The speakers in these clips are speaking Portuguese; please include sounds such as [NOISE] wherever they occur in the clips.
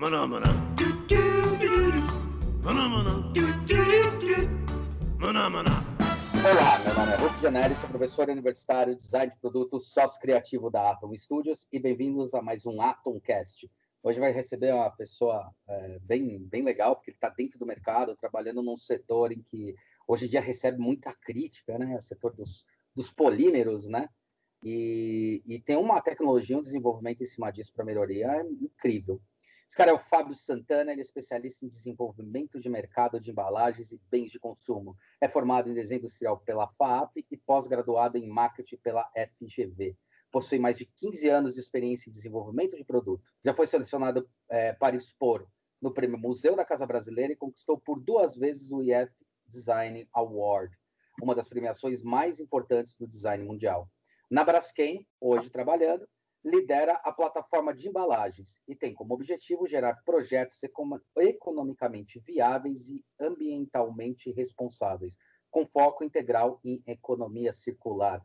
Maná, maná. Maná. Olá, meu nome é Hulk Janelli, sou professor universitário, design de produtos, sócio criativo da Atom Studios e bem-vindos a mais um Atomcast. Hoje vai receber uma pessoa é, bem, bem legal, porque ele está dentro do mercado, trabalhando num setor em que hoje em dia recebe muita crítica, né? O setor dos, dos polímeros, né? E, e tem uma tecnologia, um desenvolvimento em cima disso para melhoria é incrível. Esse cara é o Fábio Santana, ele é especialista em desenvolvimento de mercado de embalagens e bens de consumo. É formado em desenho industrial pela FAAP e pós-graduado em marketing pela FGV possui mais de 15 anos de experiência em desenvolvimento de produto. Já foi selecionado é, para expor no Prêmio Museu da Casa Brasileira e conquistou por duas vezes o IF Design Award, uma das premiações mais importantes do design mundial. Na Braskem, hoje trabalhando, lidera a plataforma de embalagens e tem como objetivo gerar projetos economicamente viáveis e ambientalmente responsáveis, com foco integral em economia circular.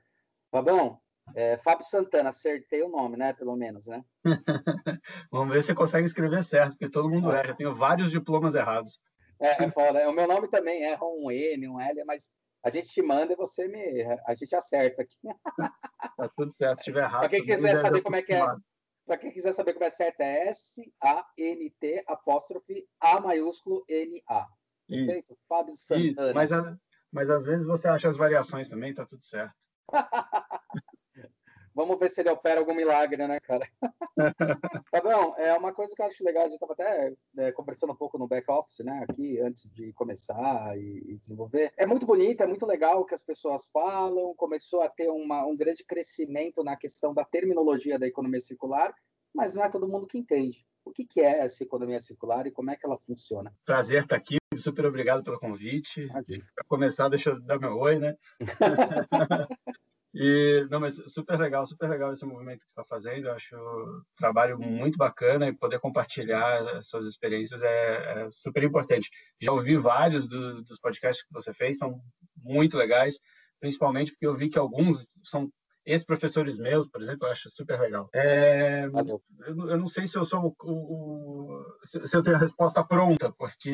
Fabão, é, Fábio Santana, acertei o nome, né? Pelo menos, né? [LAUGHS] Vamos ver se você consegue escrever certo, porque todo mundo erra. Eu tenho vários diplomas errados. É, é foda. O meu nome também erra um N, um L, mas a gente te manda e você me. A gente acerta aqui. [LAUGHS] Tá tudo certo, se estiver errado. Para quem quiser saber como é que é. Para quem quiser saber como é certo, é S-A-N-T apóstrofe A maiúsculo N-A. Perfeito? Fábio Santana. Mas, mas às vezes você acha as variações também, tá tudo certo. [LAUGHS] Vamos ver se ele opera algum milagre, né, cara? [LAUGHS] Fabião, é uma coisa que eu acho legal, a gente estava até é, conversando um pouco no back-office, né, aqui, antes de começar e, e, desenvolver. É muito bonito, é muito legal o que as pessoas falam, começou a ter uma, um grande crescimento na questão da terminologia da economia circular, mas não é todo mundo que entende. O que, que é essa economia circular e como é que ela funciona? Prazer estar aqui, super obrigado pelo convite. Para começar, deixa eu dar meu oi, né? [LAUGHS] E, não, mas super legal, super legal esse movimento que você está fazendo. Eu acho um trabalho muito bacana e poder compartilhar suas experiências é, é super importante. Já ouvi vários do, dos podcasts que você fez, são muito legais, principalmente porque eu vi que alguns são ex-professores meus, por exemplo, eu acho super legal. É, eu, eu, não sei se eu sou o, o, se eu tenho a resposta pronta, porque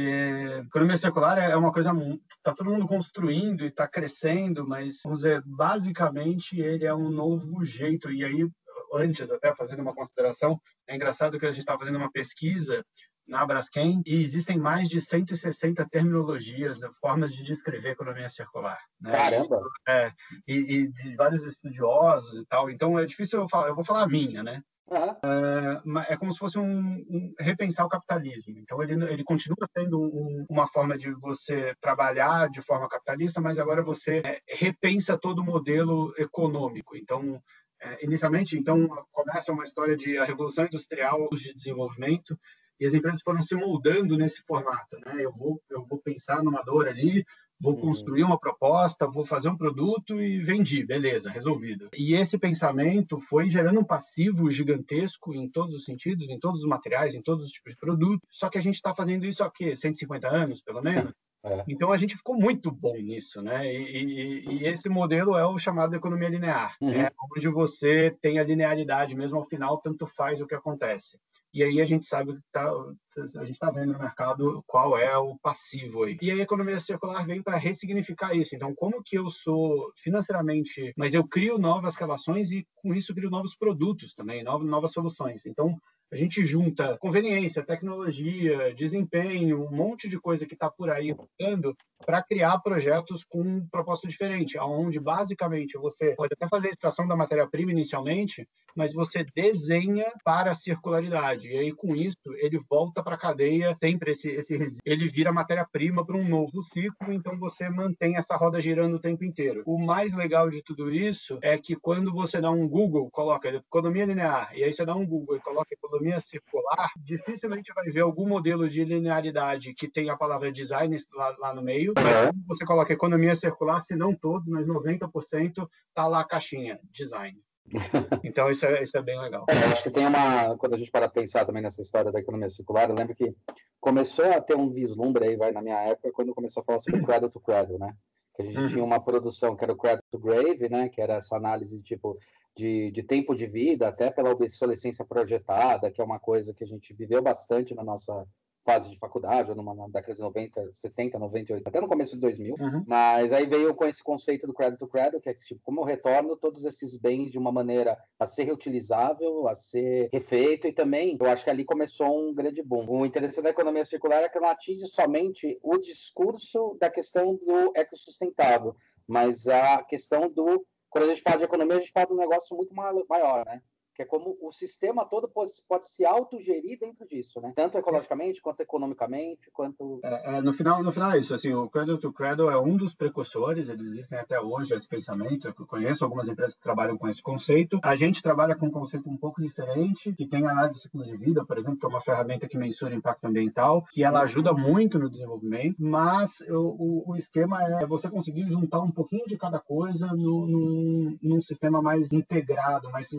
economia circular é uma coisa que está todo mundo construindo e está crescendo, mas vamos dizer, basicamente ele é um novo jeito. E aí, antes até fazendo uma consideração, é engraçado que a gente está fazendo uma pesquisa na Braskem e existem mais de 160 terminologias, né, formas de descrever economia circular. Né? Caramba! É, e, e, de vários estudiosos e tal. Então é difícil eu falar, eu vou falar a minha, né? Uhum. É, é, como se fosse um, um, repensar o capitalismo. Então ele, ele continua sendo um, uma forma de você trabalhar de forma capitalista, mas agora você é, repensa todo o modelo econômico. Então é, inicialmente, então começa uma história de a revolução industrial de desenvolvimento e as empresas foram se moldando nesse formato, né? Eu vou, eu vou pensar numa dor ali, vou uhum. construir uma proposta, vou fazer um produto e vendi, beleza, resolvido. E esse pensamento foi gerando um passivo gigantesco em todos os sentidos, em todos os materiais, em todos os tipos de produto. Só que a gente está fazendo isso há quê? 150 anos, pelo menos? É. Então a gente ficou muito bom nisso, né? E, e, e, esse modelo é o chamado economia linear, uhum. é onde você tem a linearidade mesmo ao final, tanto faz o que acontece. E aí a gente sabe que tá, a gente está vendo no mercado qual é o passivo aí. E a economia circular vem para ressignificar isso. Então, como que eu sou financeiramente, mas eu crio novas relações e com isso crio novos produtos também, novas, novas soluções. Então, a gente junta conveniência, tecnologia, desempenho, um monte de coisa que está por aí rodando para criar projetos com um propósito diferente, onde basicamente você pode até fazer a extração da matéria-prima inicialmente, mas você desenha para a circularidade. E aí, com isso, ele volta para a cadeia, sempre esse, esse ele vira matéria-prima para um novo ciclo, então você mantém essa roda girando o tempo inteiro. O mais legal de tudo isso é que quando você dá um Google, coloca economia linear, e aí você dá um Google e coloca economia economia circular, dificilmente vai ver algum modelo de linearidade que tenha a palavra design lá, lá no meio. Uhum. Você coloca economia circular, se não todos, mas 90% tá lá a caixinha, design. [LAUGHS] Então isso é, isso é bem legal. É, acho que tem uma. Quando a gente para pensar também nessa história da economia circular, eu lembro que começou a ter um vislumbre aí, vai na minha época, quando começou a falar sobre cradle to cradle, né? Que a gente uhum. tinha uma produção que era o cradle to grave, né? Que era essa análise de tipo de, de tempo de vida, até pela obsolescência projetada, que é uma coisa que a gente viveu bastante na nossa fase de faculdade, ou numa na década de 90, 70, 98, até no começo de 2000. Uhum. Mas aí veio com esse conceito do crédito credit, que é que, tipo, como eu retorno todos esses bens de uma maneira a ser reutilizável, a ser refeito, e também eu acho que ali começou um grande boom. O interessante da economia circular é que não atinge somente o discurso da questão do ecossustentável, mas a questão do. Quando a gente fala de economia, a gente fala de um negócio muito maior, né? Que é como o sistema todo pode, pode se autogerir dentro disso, né? Tanto ecologicamente, quanto economicamente, quanto... É, é, no, final, no final é isso, assim, o Cradle to Cradle é um dos precursores, eles existem até hoje, esse pensamento, eu conheço algumas empresas que trabalham com esse conceito, a gente trabalha com um conceito um pouco diferente, que tem análise de ciclo de vida, por exemplo, que é uma ferramenta que mensura impacto ambiental, que ela ajuda muito no desenvolvimento, mas o, o, o esquema é você conseguir juntar um pouquinho de cada coisa no, num, num sistema mais integrado, mais,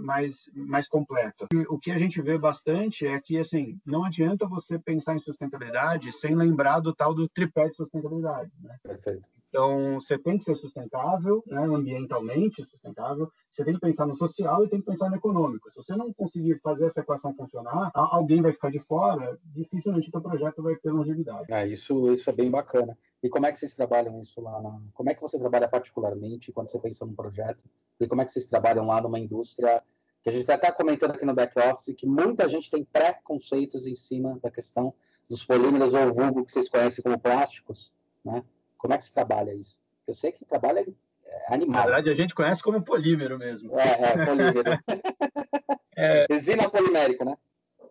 mais mais, mais completo. E o que a gente vê bastante é que, assim, não adianta você pensar em sustentabilidade sem lembrar do tal do tripé de sustentabilidade, né? Perfeito. Então, você tem que ser sustentável, né, ambientalmente sustentável, você tem que pensar no social e tem que pensar no econômico. Se você não conseguir fazer essa equação funcionar, alguém vai ficar de fora, dificilmente o seu projeto vai ter longevidade. É, isso, isso é bem bacana. E como é que vocês trabalham isso lá? Na... Como é que você trabalha particularmente quando você pensa num projeto? E como é que vocês trabalham lá numa indústria a gente está comentando aqui no back-office, que muita gente tem preconceitos em cima da questão dos polímeros ou vulgo que vocês conhecem como plásticos, né? Como é que se trabalha isso? Eu sei que trabalha é, animal. Na verdade, a gente conhece como polímero mesmo. É, é polímero. [LAUGHS] é, Resina polimérica, né?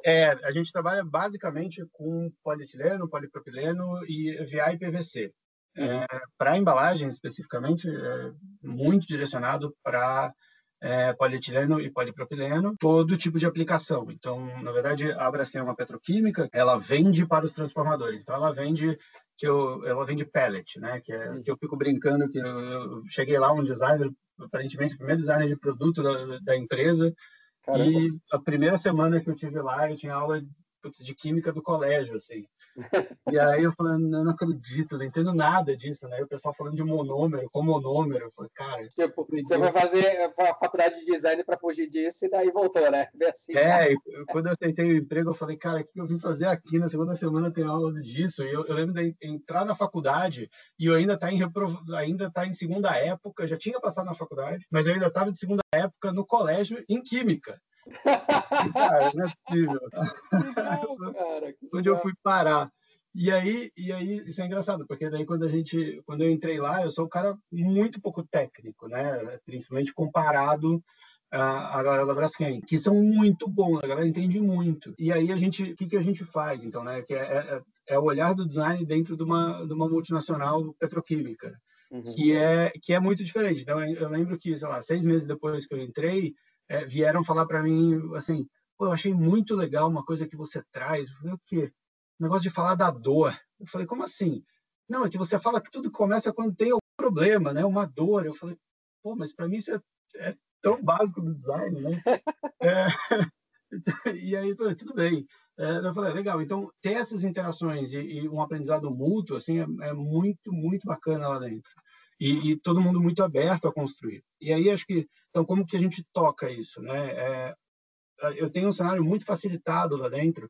É, a gente trabalha basicamente com polietileno, polipropileno e VA e PVC. Uhum. É, para embalagem, especificamente, é muito direcionado para é, polietileno e polipropileno, todo tipo de aplicação. Então, na verdade, a Braskem é uma petroquímica, ela vende para os transformadores. Então, ela vende que eu, ela vende pellet, né? Que, é, que eu fico brincando que eu, eu, cheguei lá um designer, aparentemente o primeiro designer de produto da, da empresa, Caramba. e a primeira semana que eu tive lá, eu tinha aula de química do colégio, assim. E aí eu falando, não, não acredito, não entendo nada disso, né? E o pessoal falando de monômero, com monômero. Eu falei, cara. Tipo, você vai fazer a faculdade de design para fugir disso e daí voltou, né? Assim, é, quando eu aceitei o emprego, eu falei, cara, o que eu vim fazer aqui? Na segunda semana tem aula disso. E eu, eu lembro de entrar na faculdade e eu ainda tá em reprov... ainda tá em segunda época, já tinha passado na faculdade, mas eu ainda estava de segunda época no colégio em química [LAUGHS] cara, não é possível. Legal, cara, Onde eu fui parar. E aí, e aí, isso é engraçado, porque daí quando a gente, quando eu entrei lá, eu sou um cara muito pouco técnico, né? Principalmente comparado a, a galera da Braskem, que são muito bons, a galera entende muito. E aí a gente, o que, que a gente faz, então, né? Que é, é, é o olhar do design dentro de uma, de uma multinacional petroquímica, uhum. que é que é muito diferente. Então, eu lembro que, sei lá, seis meses depois que eu entrei, é, vieram falar para mim assim, eu achei muito legal uma coisa que você traz. Eu falei, o quê? O negócio de falar da dor. Eu falei, como assim? Não, é que você fala que tudo começa quando tem algum problema, né? Uma dor. Eu falei, pô, mas para mim isso é, é, tão básico do design, né? [LAUGHS] é, [LAUGHS] e aí, tudo bem. É, eu falei, legal, então ter essas interações e, e um aprendizado mútuo, assim, é, é, muito, muito bacana lá dentro. E, e, todo mundo muito aberto a construir. E aí acho que então, como que a gente toca isso? Né? É, eu tenho um cenário muito facilitado lá dentro,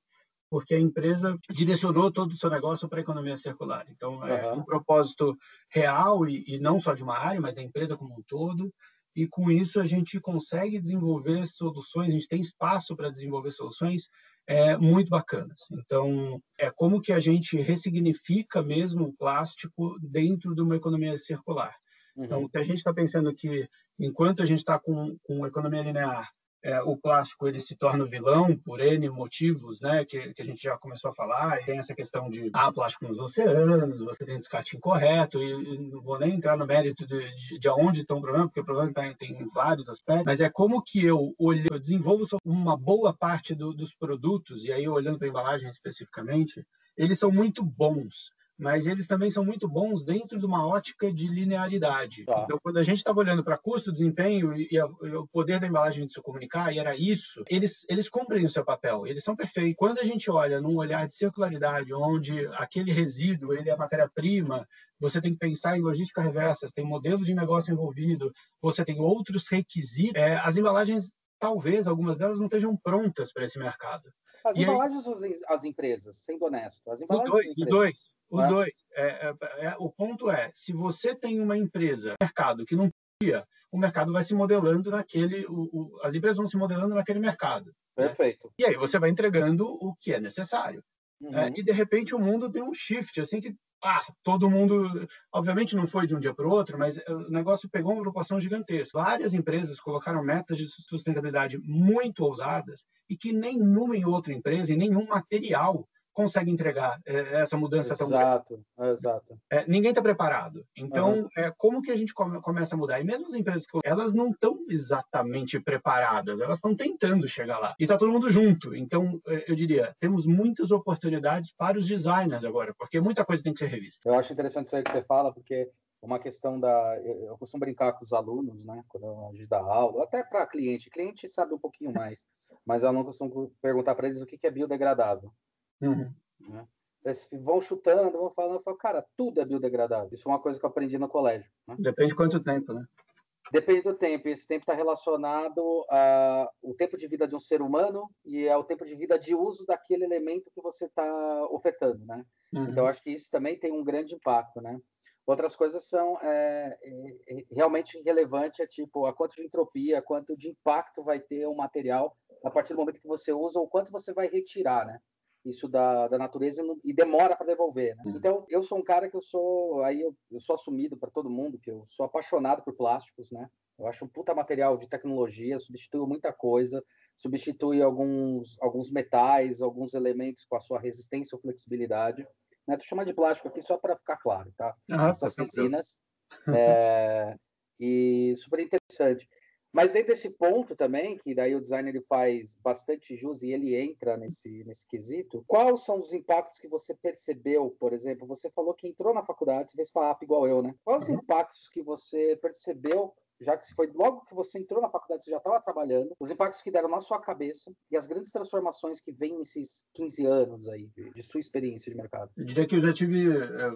porque a empresa direcionou todo o seu negócio para a economia circular. Então, é um propósito real e, e, não só de uma área, mas da empresa como um todo. E com isso a gente consegue desenvolver soluções, a gente tem espaço para desenvolver soluções é, muito bacanas. Então, é como que a gente ressignifica mesmo o plástico dentro de uma economia circular. Então, uhum. se a gente está pensando que, enquanto a gente está com, com economia linear, é, o plástico ele se torna vilão por N motivos, né, que, que a gente já começou a falar. E tem essa questão de ah, plástico nos oceanos, você tem descarte incorreto, e, e não vou nem entrar no mérito de, de, de onde está o problema, porque o problema tá, tem vários aspectos, mas é como que eu, olho, eu desenvolvo uma boa parte do, dos produtos, e aí olhando para a embalagem especificamente, eles são muito bons, mas eles também são muito bons dentro de uma ótica de linearidade. Tá. Então, quando a gente estava olhando para custo, desempenho e, e, a, e, o poder da embalagem de se comunicar, e era isso, eles, eles cumprem o seu papel, eles são perfeitos. Quando a gente olha num olhar de circularidade, onde aquele resíduo ele é matéria-prima, você tem que pensar em logística reversa, tem modelo de negócio envolvido, você tem outros requisitos, é, as embalagens, talvez, algumas delas não estejam prontas para esse mercado. As e embalagens aí... as empresas, sendo honesto? As embalagens os dois, os dois. Os é? dois. É, é, é, o ponto é, se você tem uma empresa, mercado que não podia, o mercado vai se modelando naquele, o, o, as empresas vão se modelando naquele mercado. Né? Perfeito. Né? E aí você vai entregando o que é necessário. Uhum. É, e de repente o mundo tem um shift, assim que ah, todo mundo, obviamente não foi de um dia para o outro, mas o negócio pegou uma proporção gigantesca. Várias empresas colocaram metas de sustentabilidade muito ousadas e que nenhuma em outra empresa, e nenhum material consegue entregar é, essa mudança exato, tão grande. Exato, é, ninguém está preparado. Então, uhum. é, como que a gente come, começa a mudar? E mesmo as empresas que elas não estão exatamente preparadas, elas estão tentando chegar lá. E está todo mundo junto. Então, é, eu diria, temos muitas oportunidades para os designers agora, porque muita coisa tem que ser revista. Eu acho interessante isso aí que você fala, porque uma questão da. Eu, eu costumo brincar com os alunos, né? Quando a gente dá aula, até para cliente. Cliente sabe um pouquinho mais, mas eu não costumo perguntar para eles o que é biodegradável. Uhum. Né? Eles vão chutando, vão falando, falo, cara, tudo é biodegradável. Isso é uma coisa que eu aprendi no colégio. Né? Depende de quanto tempo, né? Depende do tempo. Esse tempo está relacionado ao tempo de vida de um ser humano e ao tempo de vida de uso daquele elemento que você está ofertando, né? Uhum. Então, acho que isso também tem um grande impacto, né? Outras coisas são é, é, realmente relevantes, é tipo a quanto de entropia, quanto de impacto vai ter o material a partir do momento que você usa ou quanto você vai retirar, né? Isso da, da natureza e demora para devolver. Né? Uhum. Então, eu sou um cara que eu sou aí eu, eu sou assumido para todo mundo que eu sou apaixonado por plásticos, né? Eu acho um puta material de tecnologia, substitui muita coisa, substitui alguns alguns metais, alguns elementos com a sua resistência ou flexibilidade. Né? Tu chama de plástico aqui só para ficar claro, tá? Uhum, Essas resinas. É, [LAUGHS] e super interessante. Mas dentro desse ponto também, que daí o designer ele faz bastante jus e ele entra nesse, nesse quesito, quais são os impactos que você percebeu, por exemplo? Você falou que entrou na faculdade, você fez FAP igual eu, né? Quais os uhum. impactos que você percebeu já que foi logo que você entrou na faculdade, você já estava trabalhando, os impactos que deram na sua cabeça e as grandes transformações que vêm nesses 15 anos aí de, de sua experiência de mercado. Eu diria que eu já tive, é,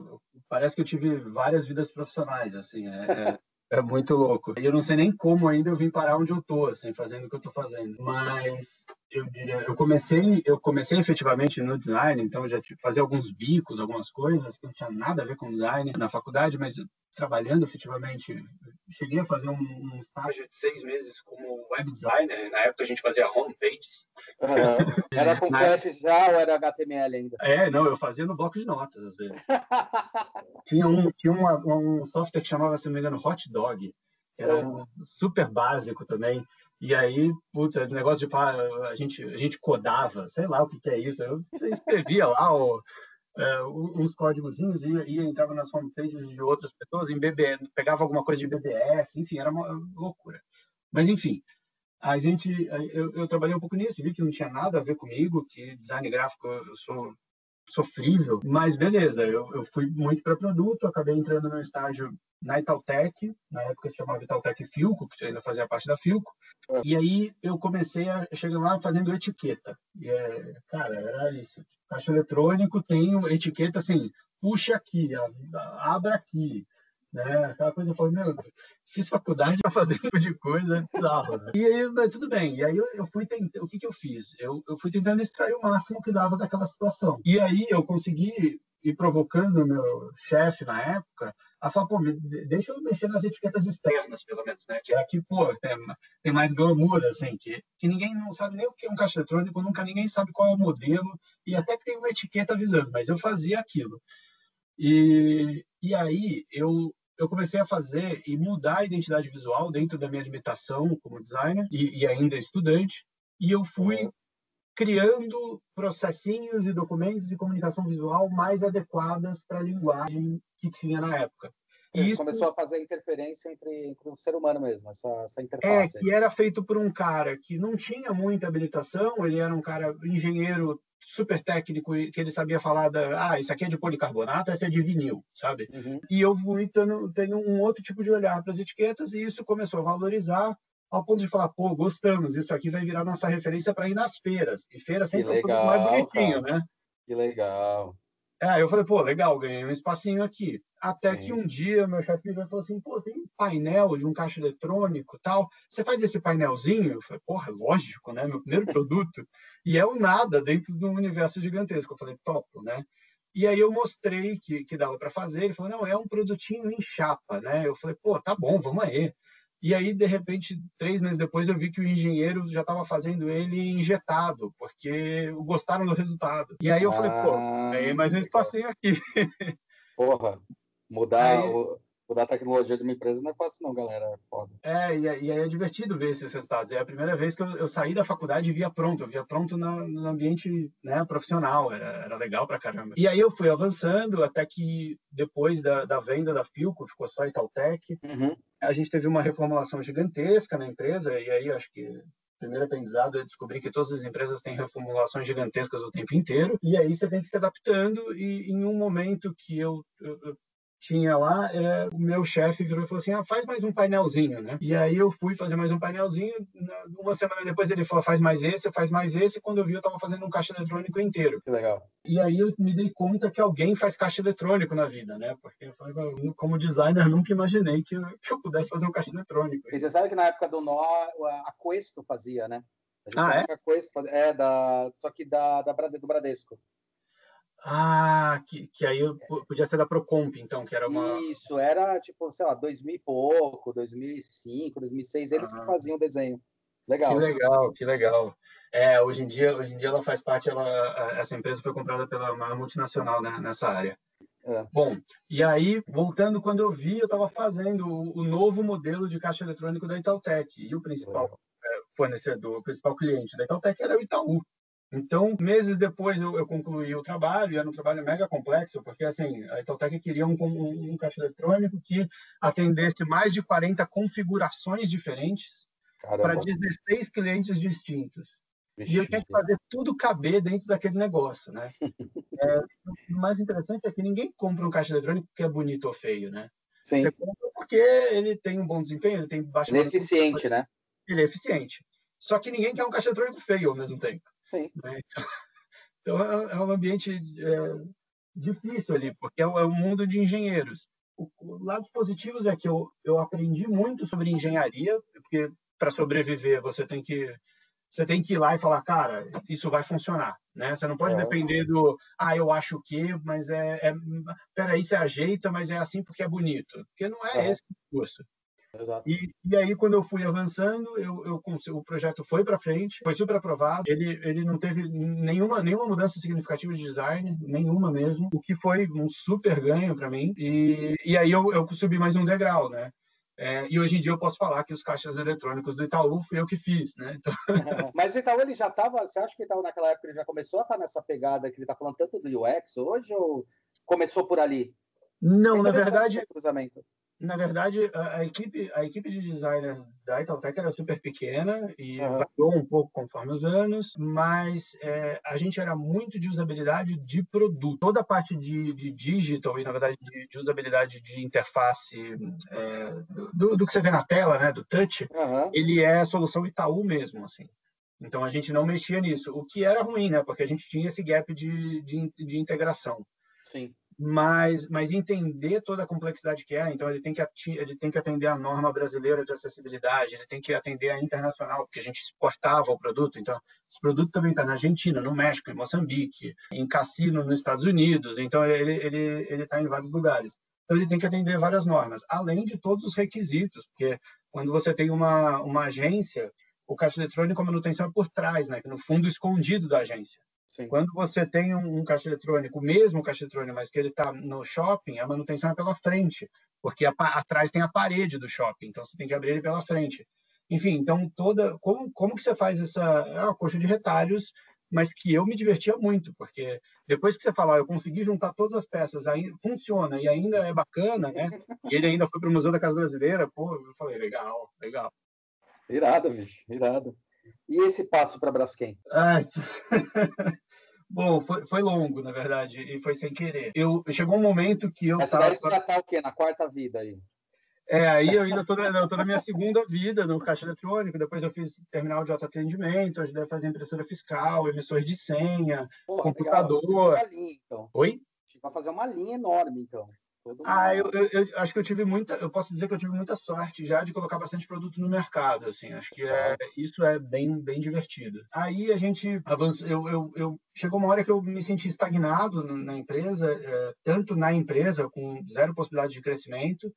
parece que eu tive várias vidas profissionais, assim, é, [LAUGHS] é muito louco. Eu não sei nem como ainda eu vim parar onde eu tô, assim, fazendo o que eu tô fazendo. Mas eu diria, eu comecei, eu comecei efetivamente no design, então já fazia alguns bicos, algumas coisas que não tinha nada a ver com design na faculdade, mas trabalhando efetivamente, cheguei a fazer um, um estágio de seis meses como web designer. Na época a gente fazia homepages. Uhum. Era com [LAUGHS] Flash época... já ou era HTML ainda? É, não, eu fazia no bloco de notas às vezes. [LAUGHS] tinha um, tinha uma, um software que chamava, se não me engano, Hot Dog, que era um super básico também. E aí, putz, o negócio de falar, a gente, a gente codava, sei lá o que, que é isso. Eu escrevia lá o, é, uns códigozinhos e ia, entrava nas homepages de outras pessoas, em BB, pegava alguma coisa de BBS, enfim, era uma loucura. Mas, enfim, a gente, eu, eu, trabalhei um pouco nisso, vi que não tinha nada a ver comigo, que design gráfico eu sou sofrível, mas beleza, eu, eu fui muito para produto, acabei entrando no estágio na Itautec, na época se chamava Itautec Filco, que ainda fazia parte da Filco, é. e aí eu comecei a chegar lá fazendo etiqueta, e é, cara, era isso, caixa eletrônico tem etiqueta assim, puxa aqui, abra aqui, né? Aquela coisa, eu falei, meu, fiz faculdade para fazer um tipo de coisa bizarra, né? E aí, tudo bem. E aí eu, eu fui tentando, o que que eu fiz? Eu, eu fui tentando extrair o máximo que dava daquela situação. E aí eu consegui ir provocando o meu chefe na época a falar, pô, deixa eu mexer nas etiquetas externas, pelo menos, né? Que é aqui, pô, tem, tem mais glamour, assim, que, que ninguém não sabe nem o que é um caixa eletrônico, nunca ninguém sabe qual é o modelo, e até que tem uma etiqueta avisando, mas eu fazia aquilo. E, e aí eu, eu comecei a fazer e mudar a identidade visual dentro da minha limitação como designer e, e ainda estudante, e eu fui criando processinhos e documentos de comunicação visual mais adequadas para a linguagem que tinha na época. E isso começou a fazer interferência entre, entre o ser humano mesmo, essa, essa interface. É, que era feito por um cara que não tinha muita habilitação, ele era um cara engenheiro super técnico que ele sabia falar da, ah, isso aqui é de policarbonato, esse é de vinil, sabe? Uhum. E eu fui tendo, tendo um outro tipo de olhar para as etiquetas e isso começou a valorizar ao ponto de falar, pô, gostamos, isso aqui vai virar nossa referência para ir nas feiras. E feira sempre é o mais bonitinho, cara. né? Que legal. É, eu falei, pô, legal, ganhei um espacinho aqui. Até Sim. que um dia meu chefe me falou assim, pô, tem um painel de um caixa eletrônico tal. Você faz esse painelzinho? Eu falei, porra, lógico, né? Meu primeiro [LAUGHS] produto. e é o nada dentro de um universo gigantesco. Eu falei, topo, né? E aí eu mostrei que, que dava para fazer. Ele falou, não, é um produtinho em chapa, né? Eu falei, pô, tá bom, vamos aí. E aí, de repente, três meses depois, eu vi que o engenheiro já estava fazendo ele injetado, porque gostaram do resultado. E aí eu falei, pô, ganhei mais um espacinho aqui. [LAUGHS] Porra, mudar aí, o, mudar a tecnologia de uma empresa não é fácil, não, galera. É foda. É, e, e aí é divertido ver esses resultados. É a primeira vez que eu, eu saí da faculdade e via pronto. Eu via pronto na, no ambiente né, profissional. Era, era legal pra caramba. E aí eu fui avançando até que depois da, da venda da Filco, ficou só Itautec, uhum. a gente teve uma reformulação gigantesca na empresa. E aí acho que primeiro aprendizado é descobrir que todas as empresas têm reformulações gigantescas o tempo inteiro, e aí você tem que se adaptando, e em um momento que eu, eu tinha lá, é, o meu chefe virou e falou assim: ah, faz mais um painelzinho, né? E aí eu fui fazer mais um painelzinho. Uma semana depois ele falou: faz mais esse, faz mais esse. E quando eu vi, eu estava fazendo um caixa eletrônico inteiro. Que legal. E aí eu me dei conta que alguém faz caixa eletrônico na vida, né? Porque eu falei, como designer, nunca imaginei que eu, que eu pudesse fazer um caixa eletrônico. E você sabe que na época do Nó, a Questo fazia, né? A gente ah, é? A Questo fazia, é, da, só que da, da, do Bradesco. Ah, que, que aí podia ser da Procomp, então, que era uma. Isso, era tipo, sei lá, 2000 e pouco, 2005, 2006, eles ah. que faziam o desenho. Legal. Que legal, que legal. É, hoje em dia, hoje em dia ela faz parte, ela, essa empresa foi comprada pela uma multinacional né, nessa área. É. Bom, e aí, voltando, quando eu vi, eu estava fazendo o, o, novo modelo de caixa eletrônico da Itautec. E o principal é, fornecedor, o principal cliente da Itautec era o Itaú. Então, meses depois eu, eu, concluí o trabalho, e era um trabalho mega complexo, porque assim, a Itautec queria um, um, um caixa eletrônico que atendesse mais de 40 configurações diferentes para 16 clientes distintos. Vixe, e eu tinha que fazer tudo caber dentro daquele negócio, né? [LAUGHS] é, o mais interessante é que ninguém compra um caixa eletrônico porque é bonito ou feio, né? Sim. Você compra porque ele tem um bom desempenho, ele tem baixa... Ele é eficiente, né? Ele é eficiente. Só que ninguém quer um caixa eletrônico feio ao mesmo tempo. Sim. Né? Então, [LAUGHS] então é, é um ambiente é, difícil ali, porque é, é um mundo de engenheiros. O, o, lados positivos é que eu, eu aprendi muito sobre engenharia, porque para sobreviver você tem que você tem que ir lá e falar, cara, isso vai funcionar, né? Você não pode é. depender do, ah, eu acho o quê, mas é, é, peraí, você ajeita, mas é assim porque é bonito, porque não é, é. esse o curso. Exato. E, e aí, quando eu fui avançando, eu, eu o projeto foi para frente, foi super aprovado. Ele, ele não teve nenhuma, nenhuma mudança significativa de design, nenhuma mesmo, o que foi um super ganho para mim. E, e aí eu, eu subi mais um degrau, né? É, e hoje em dia eu posso falar que os caixas eletrônicos do Itaú fui eu que fiz, né? Então... [LAUGHS] Mas o Itaú ele já estava, você acha que o Itaú naquela época ele já começou a estar nessa pegada que ele está falando tanto do UX hoje ou começou por ali? Não, na verdade, cruzamento na verdade, a, a, equipe, a equipe de designers da Itautec era super pequena e uhum. variou um pouco conforme os anos, mas é, a gente era muito de usabilidade de produto. Toda a parte de, de digital e, na verdade, de, de usabilidade de interface é, do, do, que você vê na tela, né, do touch, uhum. ele é a solução Itaú mesmo, assim. Então, a gente não mexia nisso, o que era ruim, né, porque a gente tinha esse gap de, de, de integração. Sim mas, mas entender toda a complexidade que é, então ele tem que, ele tem que atender a norma brasileira de acessibilidade, ele tem que atender a internacional, porque a gente exportava o produto, então esse produto também está na Argentina, no México, em Moçambique, em cassino nos Estados Unidos, então ele está ele, ele tá em vários lugares. Então ele tem que atender várias normas, além de todos os requisitos, porque quando você tem uma, uma agência, o caixa eletrônico a manutenção é por trás, né, no fundo escondido da agência. Sim. Quando você tem um, um, caixa eletrônico, o mesmo caixa eletrônico, mas que ele está no shopping, a manutenção é pela frente, porque a, atrás tem a parede do shopping, então você tem que abrir ele pela frente. Enfim, então toda como, como que você faz essa é uma coxa de retalhos, mas que eu me divertia muito, porque depois que você falar, eu consegui juntar todas as peças, aí funciona e ainda é bacana, né? [LAUGHS] E ele ainda foi para o Museu da Casa Brasileira, pô, eu falei, legal, legal. Irado, bicho, irado. E esse passo para Braskem? Ah, [LAUGHS] Bom, foi, foi longo, na verdade, e foi sem querer. Eu, chegou um momento que eu Essa tava... Essa já tá o quê? Na quarta vida aí? É, aí eu ainda estou na, na minha segunda vida no caixa eletrônico, depois eu fiz terminal de autoatendimento, ajudei a fazer impressora fiscal, emissores de senha, Porra, computador. Linha, então. Oi? Vai fazer uma linha enorme, então. Ah, eu, eu, eu, acho que eu tive muita, eu posso dizer que eu tive muita sorte já de colocar bastante produto no mercado, assim, acho que é, isso é bem, bem divertido. Aí a gente avançou, eu, eu, eu chegou uma hora que eu me senti estagnado na empresa, é, tanto na empresa com zero possibilidade de crescimento,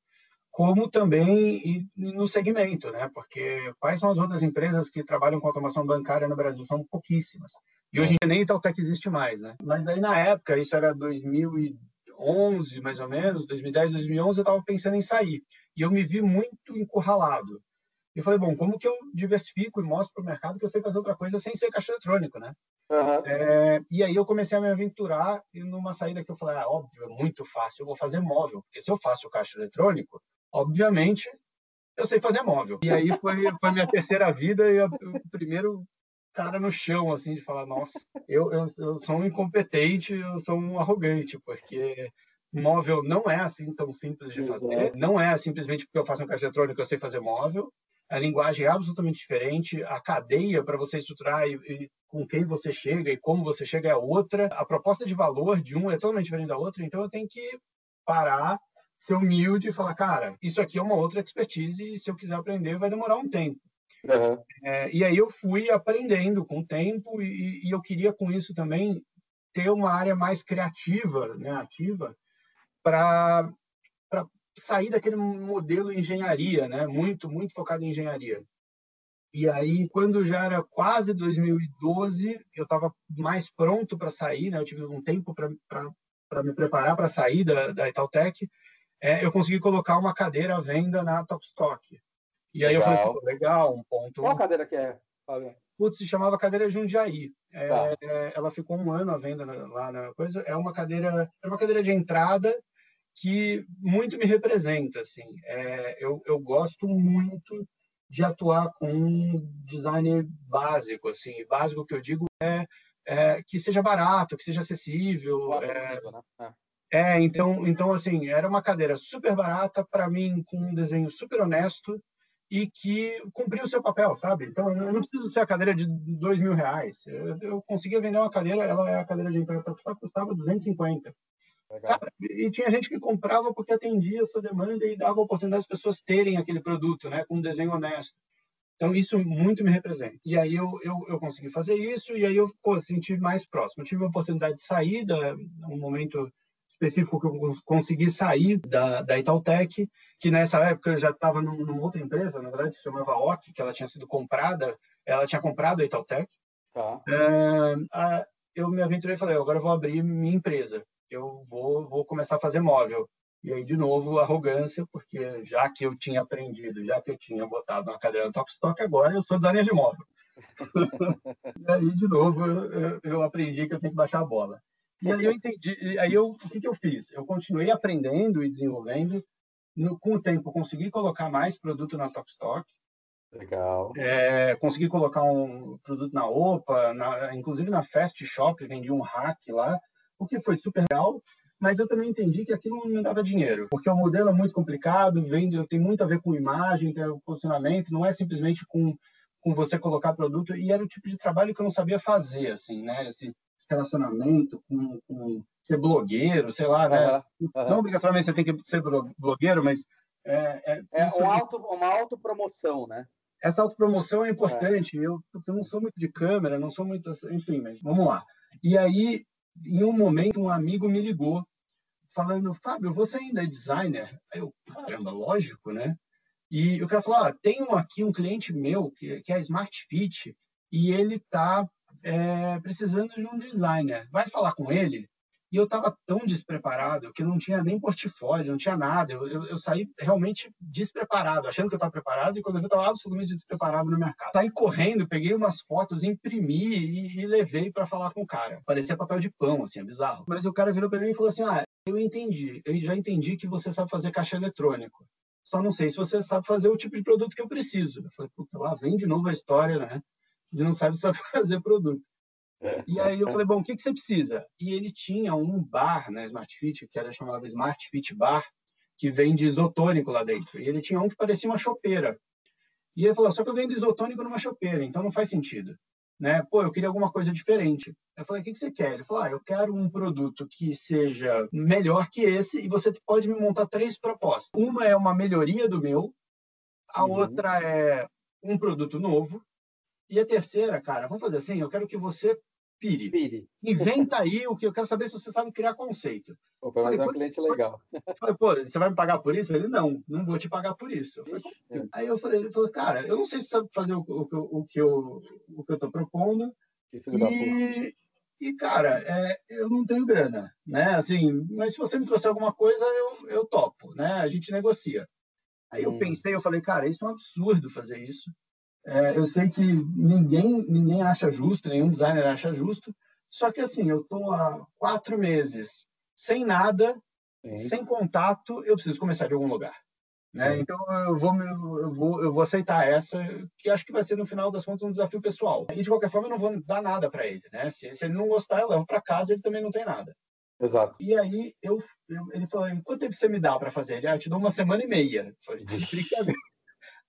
como também no segmento, né? Porque quais são as outras empresas que trabalham com automação bancária no Brasil? São pouquíssimas. E hoje em dia nem Itautec existe mais, né? Mas daí na época, isso era 2000 2011, mais ou menos, 2010, 2011, eu estava pensando em sair. E eu me vi muito encurralado. E falei, bom, como que eu diversifico e mostro para o mercado que eu sei fazer outra coisa sem ser caixa eletrônico, né? Uhum. É, e aí eu comecei a me aventurar e numa saída que eu falei, ah, óbvio, é muito fácil, eu vou fazer móvel. Porque se eu faço caixa eletrônico, obviamente, eu sei fazer móvel. E aí foi, foi a minha terceira vida e o primeiro cara no chão, assim, de falar, nossa, eu, eu, eu sou um incompetente, eu sou um arrogante, porque móvel não é assim tão simples de fazer, não é simplesmente porque eu faço um caixa eletrônico eu sei fazer móvel, a linguagem é absolutamente diferente, a cadeia para você estruturar e, e, com quem você chega e como você chega é outra, a proposta de valor de um é totalmente diferente da outra, então eu tenho que parar, ser humilde e falar, cara, isso aqui é uma outra expertise e se eu quiser aprender vai demorar um tempo. Uhum. É, e aí eu fui aprendendo com o tempo e, e, eu queria com isso também ter uma área mais criativa, né, ativa, para sair daquele modelo engenharia, né, muito muito focado em engenharia. E aí, quando já era quase 2012, eu estava mais pronto para sair, né? Eu tive um tempo para me preparar para sair da, da Itautec. É, eu consegui colocar uma cadeira à venda na Topstock. E aí legal. eu falei, legal, um ponto. Qual cadeira que é, Putz, se chamava cadeira Jundiaí. É, tá. ela ficou um ano à venda lá na coisa. É uma cadeira, é uma cadeira de entrada que muito me representa, assim. É, eu, eu gosto muito de atuar com um design básico, assim. Básico que eu digo é, é que seja barato, que seja acessível. acessível é, né? É. é, então, então assim, era uma cadeira super barata para mim, com um desenho super honesto e que cumpriu o seu papel, sabe? Então, eu não preciso ser a cadeira de dois mil reais. Eu, eu conseguia vender uma cadeira, ela é a cadeira de entrada custava 250. Cara, e tinha gente que comprava porque atendia a sua demanda e dava oportunidade às pessoas terem aquele produto, né, com um desenho honesto. Então, isso muito me representa. E aí eu, eu, eu consegui fazer isso e aí eu pô, senti mais próximo. Eu tive a oportunidade de sair, da, um momento específico que eu consegui sair da, da Itautec, que nessa época eu já estava numa outra empresa, na verdade, se chamava OC, que ela tinha sido comprada, ela tinha comprado a Itautec. Tá. É, a, eu me aventurei e falei, agora eu vou abrir minha empresa, eu vou, vou começar a fazer móvel. E aí, de novo, arrogância, porque já que eu tinha aprendido, já que eu tinha botado uma cadeira no top stock, agora eu sou designer de móvel. [LAUGHS] e aí, de novo, eu, eu aprendi que eu tenho que baixar a bola. E aí eu entendi, aí eu, o que, que eu fiz? Eu continuei aprendendo e desenvolvendo. No, com o tempo, consegui colocar mais produto na Top Stock. Legal. É, consegui colocar um produto na OPA, na, inclusive na Fast Shop, vendi um hack lá, o que foi super legal. Mas eu também entendi que aquilo não me dava dinheiro, porque o modelo é muito complicado, vende, tem muito a ver com imagem, tem o posicionamento, não é simplesmente com, com você colocar produto. E era o tipo de trabalho que eu não sabia fazer, assim, né? Esse, relacionamento com, com ser blogueiro, sei lá, né? Uhum, uhum. Não obrigatoriamente você tem que ser blogueiro, mas é, é, é um auto, uma autopromoção, né? Essa autopromoção é importante. É. Eu, eu não sou muito de câmera, não sou muito, enfim, mas vamos lá. E aí, em um momento, um amigo me ligou falando, Fábio, você ainda é designer? Aí eu, caramba, lógico, né? E o cara falou, ah, tem aqui um cliente meu que, que é Smart Fit e ele tá é, precisando de um designer. Vai falar com ele? E eu estava tão despreparado que não tinha nem portfólio, não tinha nada. Eu, eu, eu saí realmente despreparado, achando que eu estava preparado, e quando eu vi, eu estava absolutamente despreparado no mercado. Saí correndo, peguei umas fotos, imprimi e, e levei para falar com o cara. Parecia papel de pão, assim, é bizarro. Mas o cara virou para mim e falou assim: Ah, eu entendi, eu já entendi que você sabe fazer caixa eletrônico. Só não sei se você sabe fazer o tipo de produto que eu preciso. Eu falei, puta, lá vem de novo a história, né? De não sabe só [LAUGHS] fazer produto. E aí eu falei, bom, o que, que você precisa? E ele tinha um bar na Smart Fit, que era chamado Smart Fit Bar, que vende isotônico lá dentro. E ele tinha um que parecia uma chopeira. E ele falou, só que eu vendo isotônico numa chopeira, então não faz sentido. Né? Pô, eu queria alguma coisa diferente. Eu falei, o que, que você quer? Ele falou, ah, eu quero um produto que seja melhor que esse e você pode me montar três propostas. Uma é uma melhoria do meu, a uhum. outra é um produto novo e a terceira, cara, vamos fazer assim, eu quero que você pire. pire. Inventa aí o que eu quero saber se você sabe criar conceito. Pelo menos é um cliente legal. Falei, pô, você vai me pagar por isso? Ele, não, não vou te pagar por isso. Eu falei, é. Aí eu falei, ele falou, cara, eu não sei se você sabe fazer o, o, o que eu o que eu tô propondo. E, e, cara, é, eu não tenho grana, né? Assim, mas se você me trouxer alguma coisa, eu, eu topo, né? A gente negocia. Aí eu hum. pensei, eu falei, cara, isso é um absurdo fazer isso. É, eu sei que ninguém, ninguém acha justo, nenhum designer acha justo, só que assim, eu estou há quatro meses sem nada, Sim. sem contato, eu preciso começar de algum lugar. Né? Então eu vou, eu, vou, eu vou aceitar essa, que acho que vai ser no final das contas um desafio pessoal. E de qualquer forma eu não vou dar nada para ele. Né? Se, se, ele não gostar, eu levo para casa, ele também não tem nada. Exato. E aí eu, eu ele falou: quanto tempo você me dá para fazer? Ele, ah, eu te dou uma semana e meia. Eu falei, brincadeira.